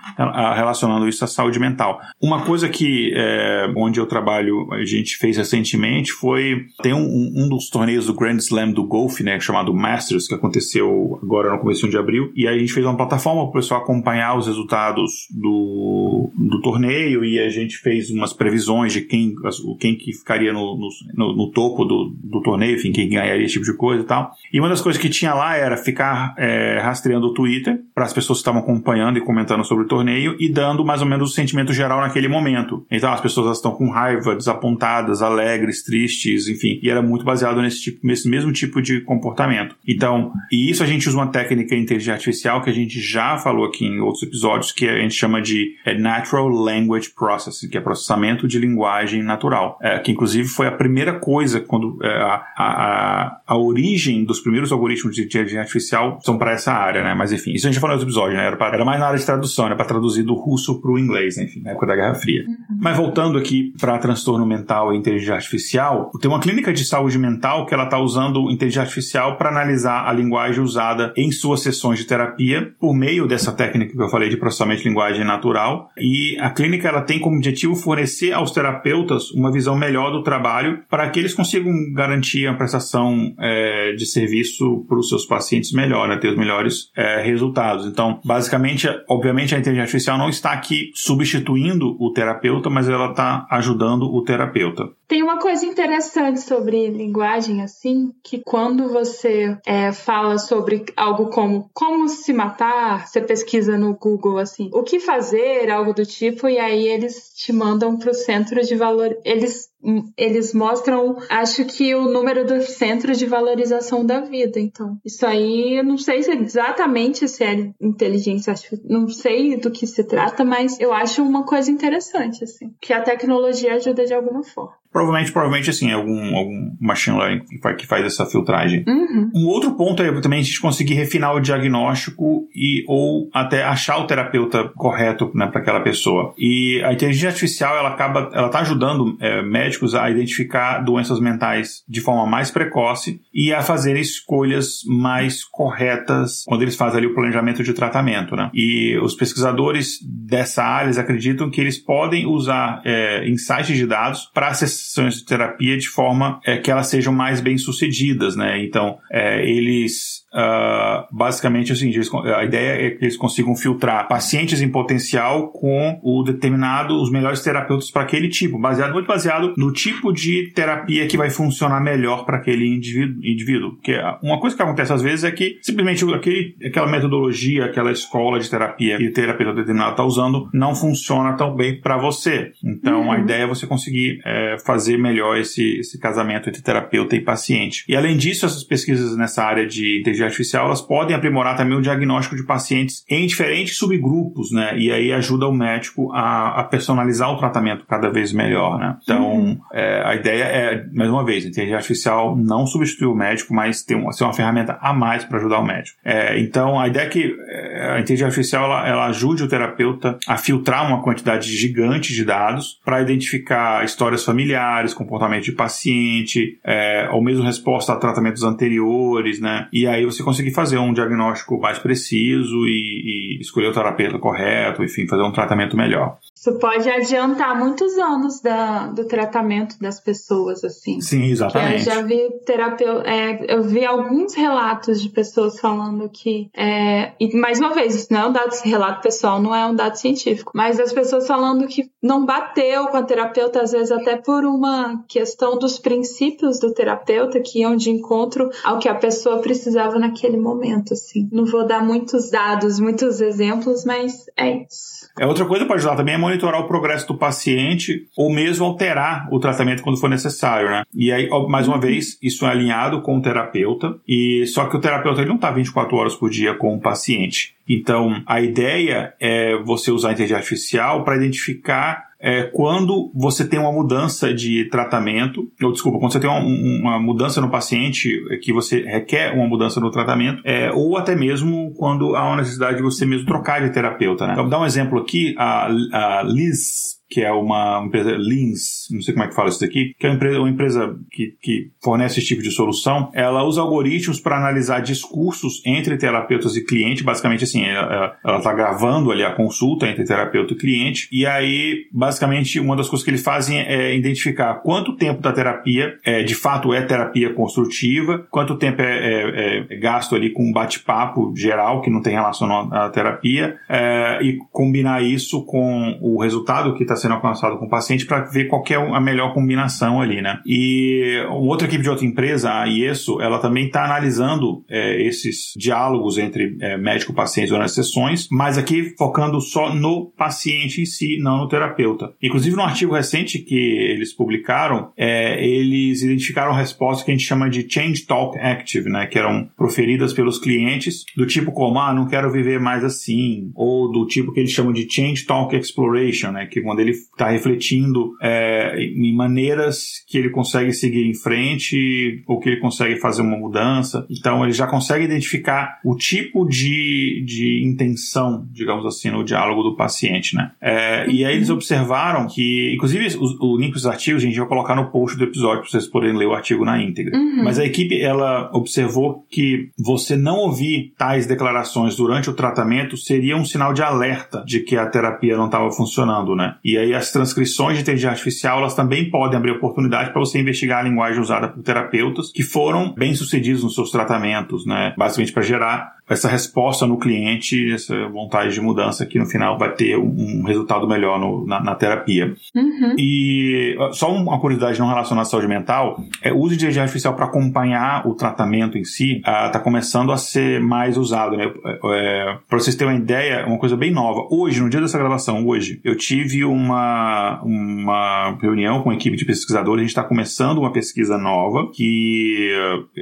relacionando isso à saúde mental. Uma coisa que é, onde eu trabalho a gente fez recentemente foi tem um, um, dos torneios do Grand Slam do golfe, né, chamado Masters, que aconteceu agora no começo de abril e aí a gente fez uma plataforma para o pessoal acompanhar os resultados do, do torneio e a gente fez umas previsões de quem quem que ficaria no, no, no topo do, do torneio, enfim, quem ganharia esse tipo de coisa e tal. E uma das coisas que tinha lá era ficar é, rastreando o Twitter para as pessoas que estavam acompanhando e comentando sobre o torneio e dando mais ou menos o sentimento geral naquele momento. Então as pessoas estão com raiva, desapontadas, alegres, tristes, enfim. E era muito baseado nesse, tipo, nesse mesmo tipo de comportamento. Então, e isso a gente usa uma técnica em inteligência artificial que a gente já falou aqui em outros episódios, que a gente chama de é, Natural Language Processing, que é processamento de linguagem natural. É, que inclusive foi a primeira coisa quando é, a, a, a origem dos primeiros algoritmos de inteligência artificial são para essa área, né? Mas enfim, isso a gente já falou no episódio, né? Era, pra, era mais na área de tradução, era para traduzir do russo para o inglês, enfim, na época da Guerra Fria. Uhum. Mas voltando aqui para transtorno mental e inteligência artificial, tem uma clínica de saúde mental que ela está usando inteligência artificial para analisar a linguagem usada em suas sessões de terapia por meio dessa técnica que eu falei de processamento de linguagem natural. E a clínica ela tem como objetivo fornecer aos terapeutas uma visão melhor do trabalho para que eles consigam garantir a prestação é, de serviço isso para os seus pacientes melhor, né, ter os melhores é, resultados. Então, basicamente, obviamente, a inteligência artificial não está aqui substituindo o terapeuta, mas ela está ajudando o terapeuta. Tem uma coisa interessante sobre linguagem, assim, que quando você é, fala sobre algo como como se matar, você pesquisa no Google, assim, o que fazer, algo do tipo, e aí eles te mandam para o centro de valor. Eles eles mostram, acho que o número do centro de valorização da vida. Então, isso aí, eu não sei se exatamente se é inteligência artificial, não sei do que se trata, mas eu acho uma coisa interessante, assim, que a tecnologia ajuda de alguma forma. Provavelmente, provavelmente, assim, algum, algum machine learning que faz essa filtragem. Uhum. Um outro ponto é também a gente conseguir refinar o diagnóstico e ou até achar o terapeuta correto né, para aquela pessoa. E a inteligência artificial, ela acaba, ela está ajudando é, médicos a identificar doenças mentais de forma mais precoce e a fazer escolhas mais corretas quando eles fazem ali o planejamento de tratamento, né? E os pesquisadores dessa área acreditam que eles podem usar é, insights de dados para acessar sessões de terapia de forma é, que elas sejam mais bem sucedidas, né? Então, é, eles Uh, basicamente assim, a ideia é que eles consigam filtrar pacientes em potencial com o determinado, os melhores terapeutas para aquele tipo, baseado muito baseado no tipo de terapia que vai funcionar melhor para aquele indivíduo, indivíduo. Porque uma coisa que acontece às vezes é que simplesmente aquele, aquela metodologia, aquela escola de terapia que o terapeuta determinado está usando não funciona tão bem para você. Então uhum. a ideia é você conseguir é, fazer melhor esse, esse casamento entre terapeuta e paciente. E além disso, essas pesquisas nessa área de inteligência inteligência artificial, elas podem aprimorar também o diagnóstico de pacientes em diferentes subgrupos, né? E aí ajuda o médico a, a personalizar o tratamento cada vez melhor, né? Então, uhum. é, a ideia é, mais uma vez, a inteligência artificial não substitui o médico, mas tem uma, ser uma ferramenta a mais para ajudar o médico. É, então, a ideia é que é, a inteligência artificial ela, ela ajude o terapeuta a filtrar uma quantidade gigante de dados para identificar histórias familiares, comportamento de paciente, é, ou mesmo resposta a tratamentos anteriores, né? E aí você conseguir fazer um diagnóstico mais preciso e, e escolher o terapeuta correto, enfim, fazer um tratamento melhor. Isso pode adiantar muitos anos da, do tratamento das pessoas, assim. Sim, exatamente. eu já vi terapeuta, é, eu vi alguns relatos de pessoas falando que, é, e mais uma vez, isso não é um dado, relato pessoal, não é um dado científico, mas as pessoas falando que não bateu com a terapeuta, às vezes até por uma questão dos princípios do terapeuta que iam de encontro ao que a pessoa precisava naquele momento, assim. Não vou dar muitos dados, muitos exemplos, mas é isso. É outra coisa pode ajudar também é monitorar o progresso do paciente ou mesmo alterar o tratamento quando for necessário, né? E aí, mais uma vez, isso é alinhado com o terapeuta e só que o terapeuta ele não está 24 horas por dia com o paciente. Então, a ideia é você usar a inteligência artificial para identificar é, quando você tem uma mudança de tratamento, ou desculpa, quando você tem uma, uma mudança no paciente é, que você requer uma mudança no tratamento, é, ou até mesmo quando há uma necessidade de você mesmo trocar de terapeuta. Né? Então, vou dar um exemplo aqui, a, a Liz que é uma empresa Lins, não sei como é que fala isso daqui, que é uma empresa, uma empresa que, que fornece esse tipo de solução. Ela usa algoritmos para analisar discursos entre terapeutas e cliente. Basicamente, assim, ela está gravando ali a consulta entre terapeuta e cliente. E aí, basicamente, uma das coisas que eles fazem é identificar quanto tempo da terapia é, de fato é terapia construtiva, quanto tempo é, é, é gasto ali com um bate-papo geral que não tem relação à terapia, é, e combinar isso com o resultado que está sendo alcançado com o paciente para ver qual é a melhor combinação ali, né? E outra equipe de outra empresa, a IESO, ela também está analisando é, esses diálogos entre é, médico e paciente durante as sessões, mas aqui focando só no paciente em si, não no terapeuta. Inclusive, no artigo recente que eles publicaram, é, eles identificaram respostas que a gente chama de Change Talk Active, né? Que eram proferidas pelos clientes, do tipo como, ah, não quero viver mais assim, ou do tipo que eles chamam de Change Talk Exploration, né? Que quando ele está refletindo é, em maneiras que ele consegue seguir em frente ou que ele consegue fazer uma mudança. Então ele já consegue identificar o tipo de, de intenção, digamos assim, no diálogo do paciente, né? É, e aí eles uhum. observaram que, inclusive o, o link dos artigos a gente vai colocar no post do episódio para vocês poderem ler o artigo na íntegra. Uhum. Mas a equipe ela observou que você não ouvir tais declarações durante o tratamento seria um sinal de alerta de que a terapia não estava funcionando, né? E aí as transcrições de inteligência artificial, elas também podem abrir oportunidade para você investigar a linguagem usada por terapeutas que foram bem sucedidos nos seus tratamentos, né? Basicamente para gerar essa resposta no cliente, essa vontade de mudança que no final vai ter um, resultado melhor no, na, na, terapia. Uhum. E só uma curiosidade não relacionada à saúde mental, é, o uso de inteligência artificial para acompanhar o tratamento em si está ah, começando a ser mais usado. Né? É, para vocês terem uma ideia, uma coisa bem nova. Hoje, no dia dessa gravação, hoje, eu tive uma, uma reunião com a equipe de pesquisadores, a gente está começando uma pesquisa nova que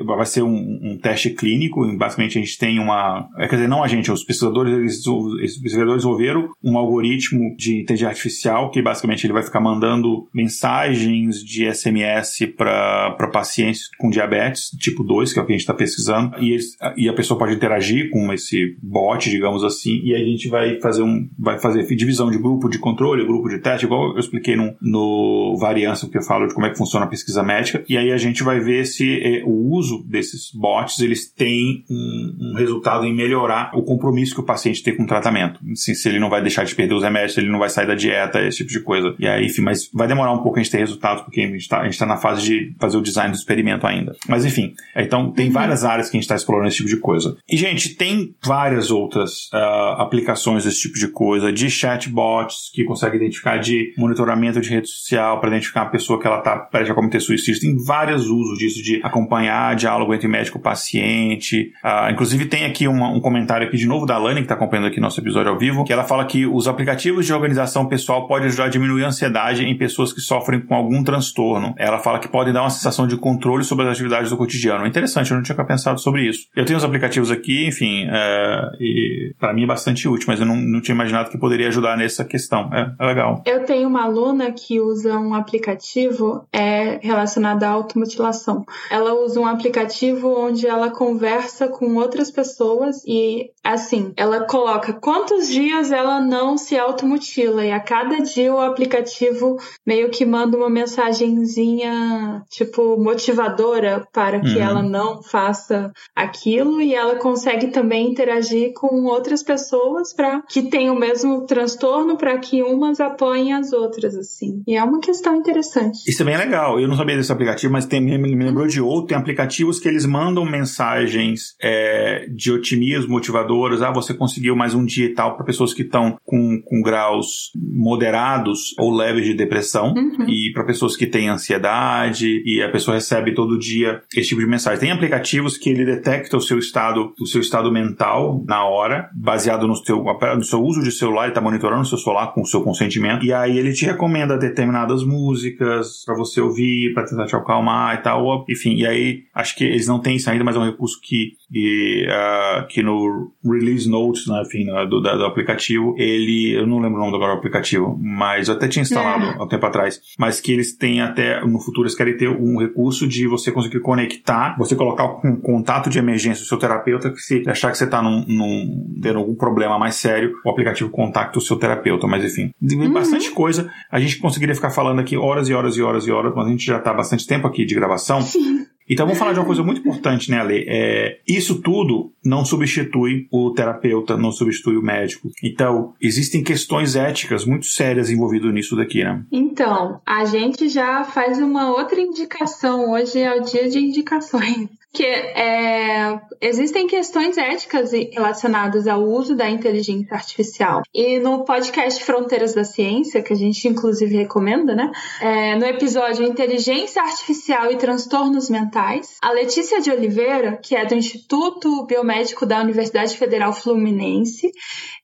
vai ser um, um teste clínico, basicamente a gente tem uma é, quer dizer, não a gente, os pesquisadores, eles, os pesquisadores desenvolveram um algoritmo de inteligência artificial que basicamente ele vai ficar mandando mensagens de SMS para pacientes com diabetes tipo 2, que é o que a gente está pesquisando, e, eles, e a pessoa pode interagir com esse bot, digamos assim, e a gente vai fazer um vai fazer divisão de grupo de controle, grupo de teste, igual eu expliquei no, no variância que eu falo de como é que funciona a pesquisa médica, e aí a gente vai ver se é, o uso desses bots eles têm um, um resultado resultado em melhorar o compromisso que o paciente tem com o tratamento. Assim, se ele não vai deixar de perder os remédios, se ele não vai sair da dieta, esse tipo de coisa. E aí, enfim, mas vai demorar um pouco a gente ter resultados, porque a gente está tá na fase de fazer o design do experimento ainda. Mas enfim, então tem uhum. várias áreas que a gente está explorando esse tipo de coisa. E, gente, tem várias outras uh, aplicações desse tipo de coisa, de chatbots que conseguem identificar de monitoramento de rede social para identificar a pessoa que ela está prestes a cometer suicídio. Tem vários usos disso, de acompanhar diálogo entre médico e paciente. Uh, inclusive tem aqui uma, um comentário aqui de novo da Lani, que está acompanhando aqui nosso episódio ao vivo, que ela fala que os aplicativos de organização pessoal podem ajudar a diminuir a ansiedade em pessoas que sofrem com algum transtorno. Ela fala que podem dar uma sensação de controle sobre as atividades do cotidiano. Interessante, eu não tinha pensado sobre isso. Eu tenho os aplicativos aqui, enfim, é, e para mim é bastante útil, mas eu não, não tinha imaginado que poderia ajudar nessa questão. É, é legal. Eu tenho uma aluna que usa um aplicativo é, relacionado à automutilação. Ela usa um aplicativo onde ela conversa com outras pessoas pessoas e assim, ela coloca quantos dias ela não se automutila e a cada dia o aplicativo meio que manda uma mensagenzinha tipo motivadora para que uhum. ela não faça aquilo e ela consegue também interagir com outras pessoas para que tenham o mesmo transtorno para que umas apoiem as outras assim. E é uma questão interessante. Isso é bem legal. Eu não sabia desse aplicativo, mas tem, me, lembrou de outro. Tem aplicativos que eles mandam mensagens é, de otimismo, motivadoras. Ah, você conseguiu mais um dia e tal para pessoas que estão com, com graus moderados ou leves de depressão uhum. e para pessoas que têm ansiedade e a pessoa recebe todo dia esse tipo de mensagem. Tem aplicativos que ele detecta o seu estado, o seu estado mental na hora, baseado no seu, no seu uso de celular, ele está monitorando o seu celular com o seu consentimento e aí ele te recomenda determinadas músicas para você ouvir, para tentar te acalmar e tal. Enfim, e aí acho que eles não têm isso ainda, mas é um recurso que, e, uh, que no Release Notes, né, enfim, né, do, do, aplicativo, ele, eu não lembro o nome agora do aplicativo, mas eu até tinha instalado é. há um tempo atrás, mas que eles têm até, no futuro, eles querem ter um recurso de você conseguir conectar, você colocar um contato de emergência do seu terapeuta, que se achar que você está num, num, tendo algum problema mais sério, o aplicativo contacta o seu terapeuta, mas enfim, uhum. bastante coisa, a gente conseguiria ficar falando aqui horas e horas e horas e horas, mas a gente já está bastante tempo aqui de gravação. Sim. Então vamos falar de uma coisa muito importante, né, Ale? É, isso tudo não substitui o terapeuta, não substitui o médico. Então, existem questões éticas muito sérias envolvidas nisso daqui, né? Então, a gente já faz uma outra indicação. Hoje é o dia de indicações que é, existem questões éticas relacionadas ao uso da inteligência artificial. E no podcast Fronteiras da Ciência, que a gente inclusive recomenda, né? É, no episódio Inteligência Artificial e Transtornos Mentais, a Letícia de Oliveira, que é do Instituto Biomédico da Universidade Federal Fluminense,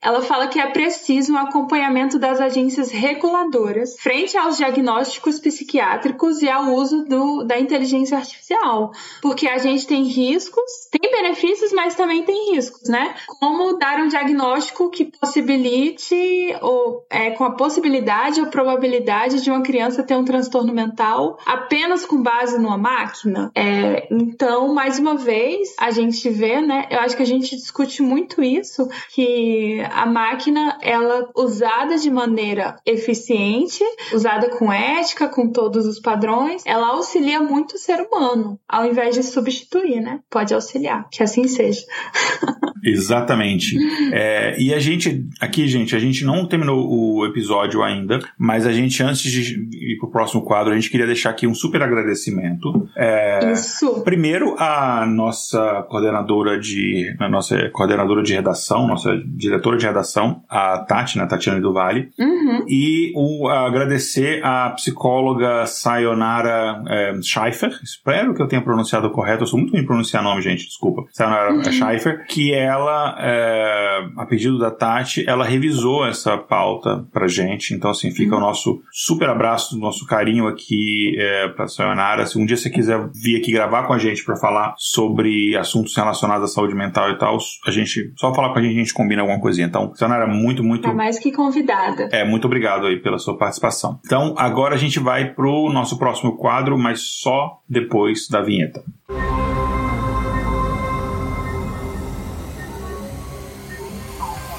ela fala que é preciso um acompanhamento das agências reguladoras frente aos diagnósticos psiquiátricos e ao uso do, da inteligência artificial, porque a gente tem riscos, tem benefícios, mas também tem riscos, né? Como dar um diagnóstico que possibilite ou é, com a possibilidade ou probabilidade de uma criança ter um transtorno mental apenas com base numa máquina. É, então, mais uma vez, a gente vê, né? Eu acho que a gente discute muito isso, que a máquina, ela usada de maneira eficiente, usada com ética, com todos os padrões, ela auxilia muito o ser humano, ao invés de substituir, né? Pode auxiliar, que assim seja. Exatamente. É, e a gente, aqui, gente, a gente não terminou o episódio ainda, mas a gente, antes de ir pro próximo quadro, a gente queria deixar aqui um super agradecimento. É, Isso. Primeiro, a nossa coordenadora de, a nossa coordenadora de redação, nossa diretora de redação, a Tati, né, Tatiana do Vale, uhum. e o, agradecer a psicóloga Sayonara é, Scheifer, espero que eu tenha pronunciado correto, eu sou muito ruim em pronunciar nome, gente, desculpa, Sayonara uhum. Scheifer, que ela, é, a pedido da Tati, ela revisou essa pauta pra gente. Então, assim, fica uhum. o nosso super abraço, nosso carinho aqui é, pra Sayonara. Se um dia você quiser vir aqui gravar com a gente para falar sobre assuntos relacionados à saúde mental e tal, a gente, só falar com a gente, a gente combina alguma coisinha. Então, Sayonara, muito, muito. Tá mais que convidada. É, muito obrigado aí pela sua participação. Então, agora a gente vai pro nosso próximo quadro, mas só depois da vinheta.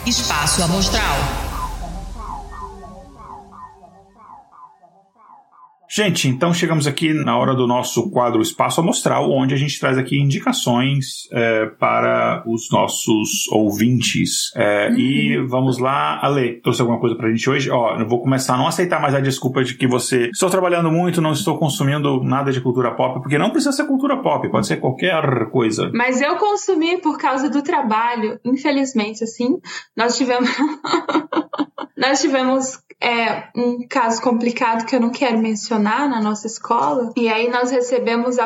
Espaço Amostral. Gente, então chegamos aqui na hora do nosso quadro Espaço Amostral, onde a gente traz aqui indicações é, para os nossos ouvintes. É, uhum. E vamos lá, Ale, trouxe alguma coisa pra gente hoje? Ó, eu vou começar a não aceitar mais a desculpa de que você estou trabalhando muito, não estou consumindo nada de cultura pop, porque não precisa ser cultura pop, pode ser qualquer coisa. Mas eu consumi por causa do trabalho, infelizmente, assim. Nós tivemos. nós tivemos é um caso complicado que eu não quero mencionar na nossa escola. E aí nós recebemos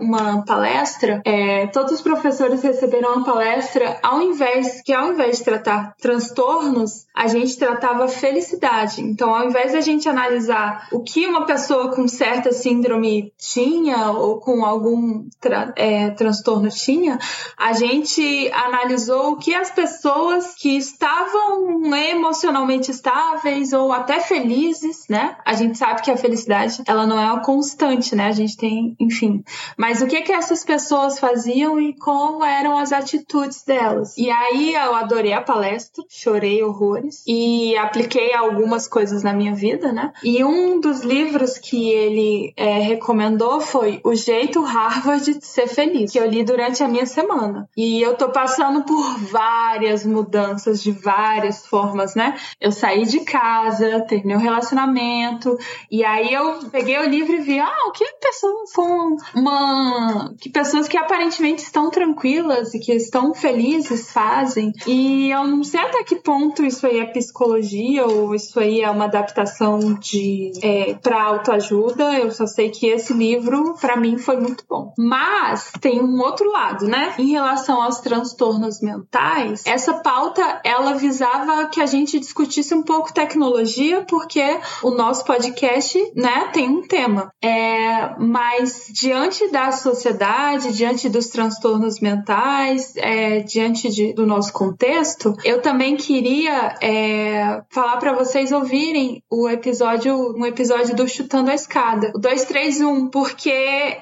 uma palestra, é, todos os professores receberam uma palestra, ao invés que ao invés de tratar transtornos, a gente tratava felicidade. Então, ao invés de a gente analisar o que uma pessoa com certa síndrome tinha ou com algum tra é, transtorno tinha, a gente analisou o que as pessoas que estavam emocionalmente estáveis ou até felizes, né? A gente sabe que a felicidade, ela não é uma constante, né? A gente tem, enfim. Mas o que que essas pessoas faziam e como eram as atitudes delas? E aí eu adorei a palestra, chorei horrores e apliquei algumas coisas na minha vida, né? E um dos livros que ele é, recomendou foi O Jeito Harvard de Ser Feliz, que eu li durante a minha semana. E eu tô passando por várias mudanças de várias formas, né? Eu saí de casa, terminei o um relacionamento, e aí eu peguei o livro e vi, ah, o que pessoas com uma. que pessoas que aparentemente estão tranquilas e que estão felizes fazem. E eu não sei até que ponto isso aí é psicologia ou isso aí é uma adaptação de é, para autoajuda. Eu só sei que esse livro, para mim, foi muito bom. Mas tem um outro lado, né? Em relação aos transtornos mentais, essa pauta ela visava que a gente discutisse um pouco tecnologia, porque o nosso podcast, né, tem um tema. É, mas diante da sociedade, diante dos transtornos mentais, é, diante de, do nosso contexto, eu também queria é, falar para vocês ouvirem o episódio, um episódio do Chutando a Escada, o 231, porque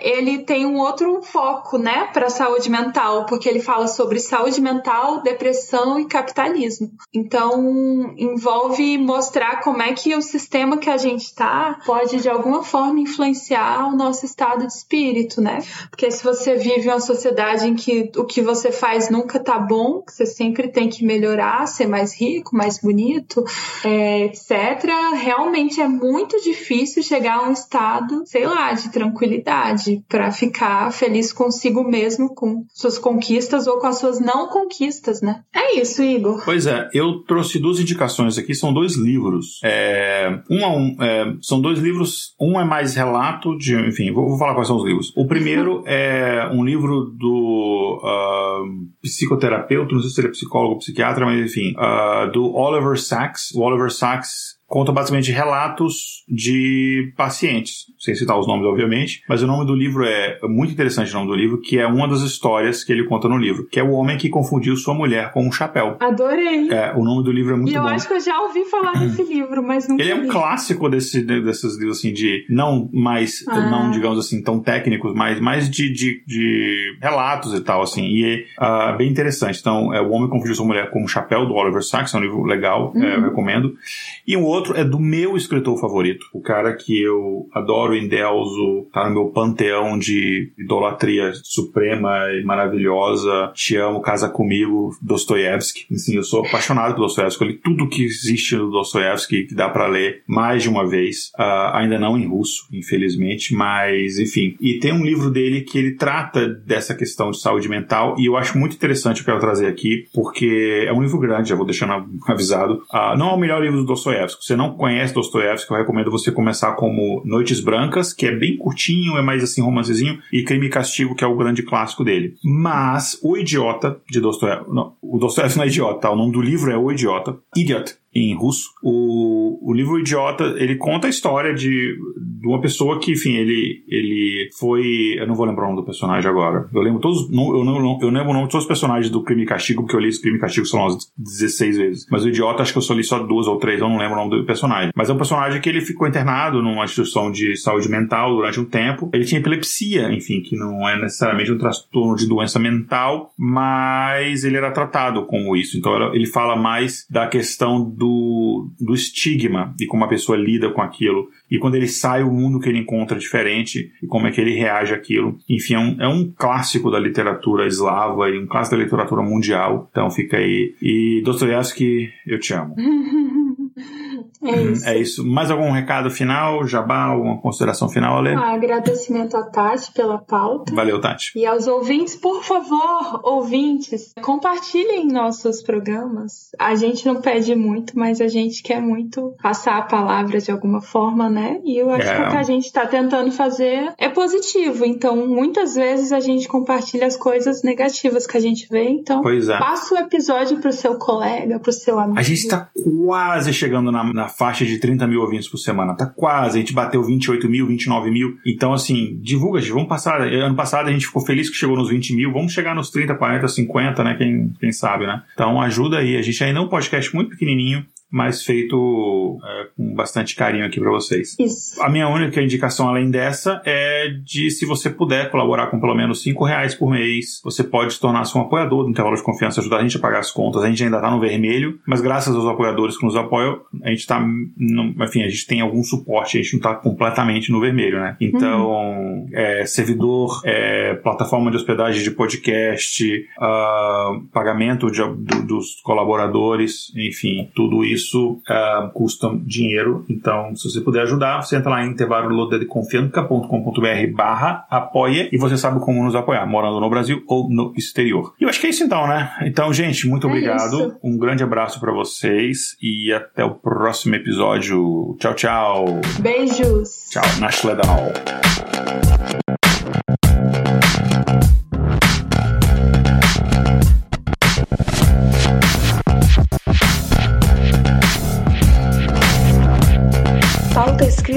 ele tem um outro foco, né, para saúde mental, porque ele fala sobre saúde mental, depressão e capitalismo. Então, envolve mostrar como é que o sistema que a gente está pode de alguma forma influenciar o nosso estado de espírito, né? Porque se você vive uma sociedade em que o que você faz nunca tá bom, que você sempre tem que melhorar, ser mais rico, mais bonito, é, etc., realmente é muito difícil chegar a um estado, sei lá, de tranquilidade para ficar feliz consigo mesmo, com suas conquistas ou com as suas não conquistas, né? É isso, Igor. Pois é, eu trouxe duas indicações aqui, são dois livros. É, um a um, é, são dois livros, um é mais relato de, enfim, vou, vou falar quais são os livros. O primeiro é um livro do uh, psicoterapeuta, não sei se ele é psicólogo ou psiquiatra, mas enfim, uh, do Oliver Sacks. O Oliver Sacks conta basicamente relatos de pacientes, sem citar os nomes, obviamente, mas o nome do livro é muito interessante o nome do livro, que é uma das histórias que ele conta no livro, que é o homem que confundiu sua mulher com um chapéu. Adorei! É, o nome do livro é muito bom. E eu acho que eu já ouvi falar desse livro, mas não Ele é um clássico desse, desses livros, assim, de não mais, ah. não, digamos assim, tão técnicos, mas mais de, de, de relatos e tal, assim, e é uh, bem interessante. Então, é O Homem que Confundiu Sua Mulher com um Chapéu, do Oliver Sacks, é um livro legal, uhum. é, eu recomendo. E um outro é do meu escritor favorito, o cara que eu adoro, endeuso, tá no meu panteão de idolatria suprema e maravilhosa. Te amo, casa comigo, Dostoiévski. Assim, eu sou apaixonado por Dostoiévski. Eu li tudo que existe no Dostoiévski que dá para ler mais de uma vez. Uh, ainda não em russo, infelizmente, mas enfim. E tem um livro dele que ele trata dessa questão de saúde mental e eu acho muito interessante, eu quero trazer aqui, porque é um livro grande, já vou deixando avisado. Uh, não é o melhor livro do Dostoiévski. Você não conhece Dostoiévski, eu recomendo você começar como Noites Brancas, que é bem curtinho, é mais assim romancezinho, e Crime e Castigo, que é o grande clássico dele. Mas O Idiota de Dostoiévski, o Dostoiévski não é idiota, tá? O nome do livro é O Idiota, Idiot, em russo. O, o livro Idiota, ele conta a história de, de uma pessoa que, enfim, ele, ele foi. Eu não vou lembrar o nome do personagem agora. Eu lembro todos. Eu, não, eu lembro o nome de todos os personagens do Crime e Castigo, porque eu li esse Crime e Castigo são umas 16 vezes. Mas o Idiota, acho que eu só li só duas ou três, eu não lembro o nome do personagem. Mas é um personagem que ele ficou internado numa instituição de saúde mental durante um tempo. Ele tinha epilepsia, enfim, que não é necessariamente um transtorno de doença mental, mas ele era tratado como isso. Então ele fala mais da questão do do, do estigma e como a pessoa lida com aquilo. E quando ele sai, o mundo que ele encontra é diferente e como é que ele reage àquilo. Enfim, é um, é um clássico da literatura eslava e um clássico da literatura mundial. Então fica aí. E Dostoiévski, eu te amo. É uhum. isso. É isso. Mais algum recado final, Jabá, alguma consideração final, Ale? Ah, agradecimento a Tati pela pauta. Valeu, Tati. E aos ouvintes, por favor, ouvintes, compartilhem nossos programas. A gente não pede muito, mas a gente quer muito passar a palavra de alguma forma, né? E eu acho é. que o que a gente está tentando fazer é positivo. Então, muitas vezes a gente compartilha as coisas negativas que a gente vê. Então, é. passa o episódio pro seu colega, pro seu amigo. A gente está quase chegando na, na faixa de 30 mil ouvintes por semana. Tá quase, a gente bateu 28 mil, 29 mil. Então, assim, divulga, gente. Vamos passar. Ano passado a gente ficou feliz que chegou nos 20 mil. Vamos chegar nos 30, 40, 50, né? Quem, quem sabe, né? Então, ajuda aí. A gente ainda é um podcast muito pequenininho. Mas feito é, com bastante carinho aqui para vocês. Isso. A minha única indicação além dessa é de se você puder colaborar com pelo menos cinco reais por mês, você pode se tornar-se um apoiador do intervalo de confiança, ajudar a gente a pagar as contas. A gente ainda está no vermelho, mas graças aos apoiadores que nos apoiam, a gente está, enfim, a gente tem algum suporte, a gente não está completamente no vermelho, né? Então, uhum. é, servidor, é, plataforma de hospedagem de podcast, uh, pagamento de, do, dos colaboradores, enfim, tudo isso uh, custa dinheiro. Então, se você puder ajudar, você entra lá em intervalodeconfianca.com.br barra apoia e você sabe como nos apoiar, morando no Brasil ou no exterior. E eu acho que é isso então, né? Então, gente, muito é obrigado. Isso. Um grande abraço para vocês e até o próximo episódio. Tchau, tchau. Beijos. Tchau, Nashledal.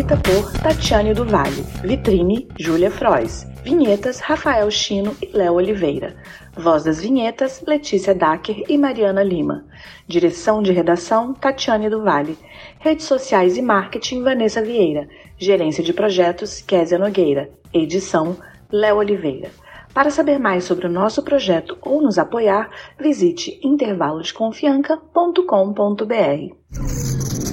Escrita por Tatiane do Vale. Vitrine, Júlia Frois. Vinhetas, Rafael Chino e Léo Oliveira. Voz das vinhetas, Letícia Dacker e Mariana Lima. Direção de redação, Tatiane do Vale. Redes sociais e marketing, Vanessa Vieira. Gerência de projetos, Késia Nogueira. Edição, Léo Oliveira. Para saber mais sobre o nosso projeto ou nos apoiar, visite intervalodeconfianca.com.br.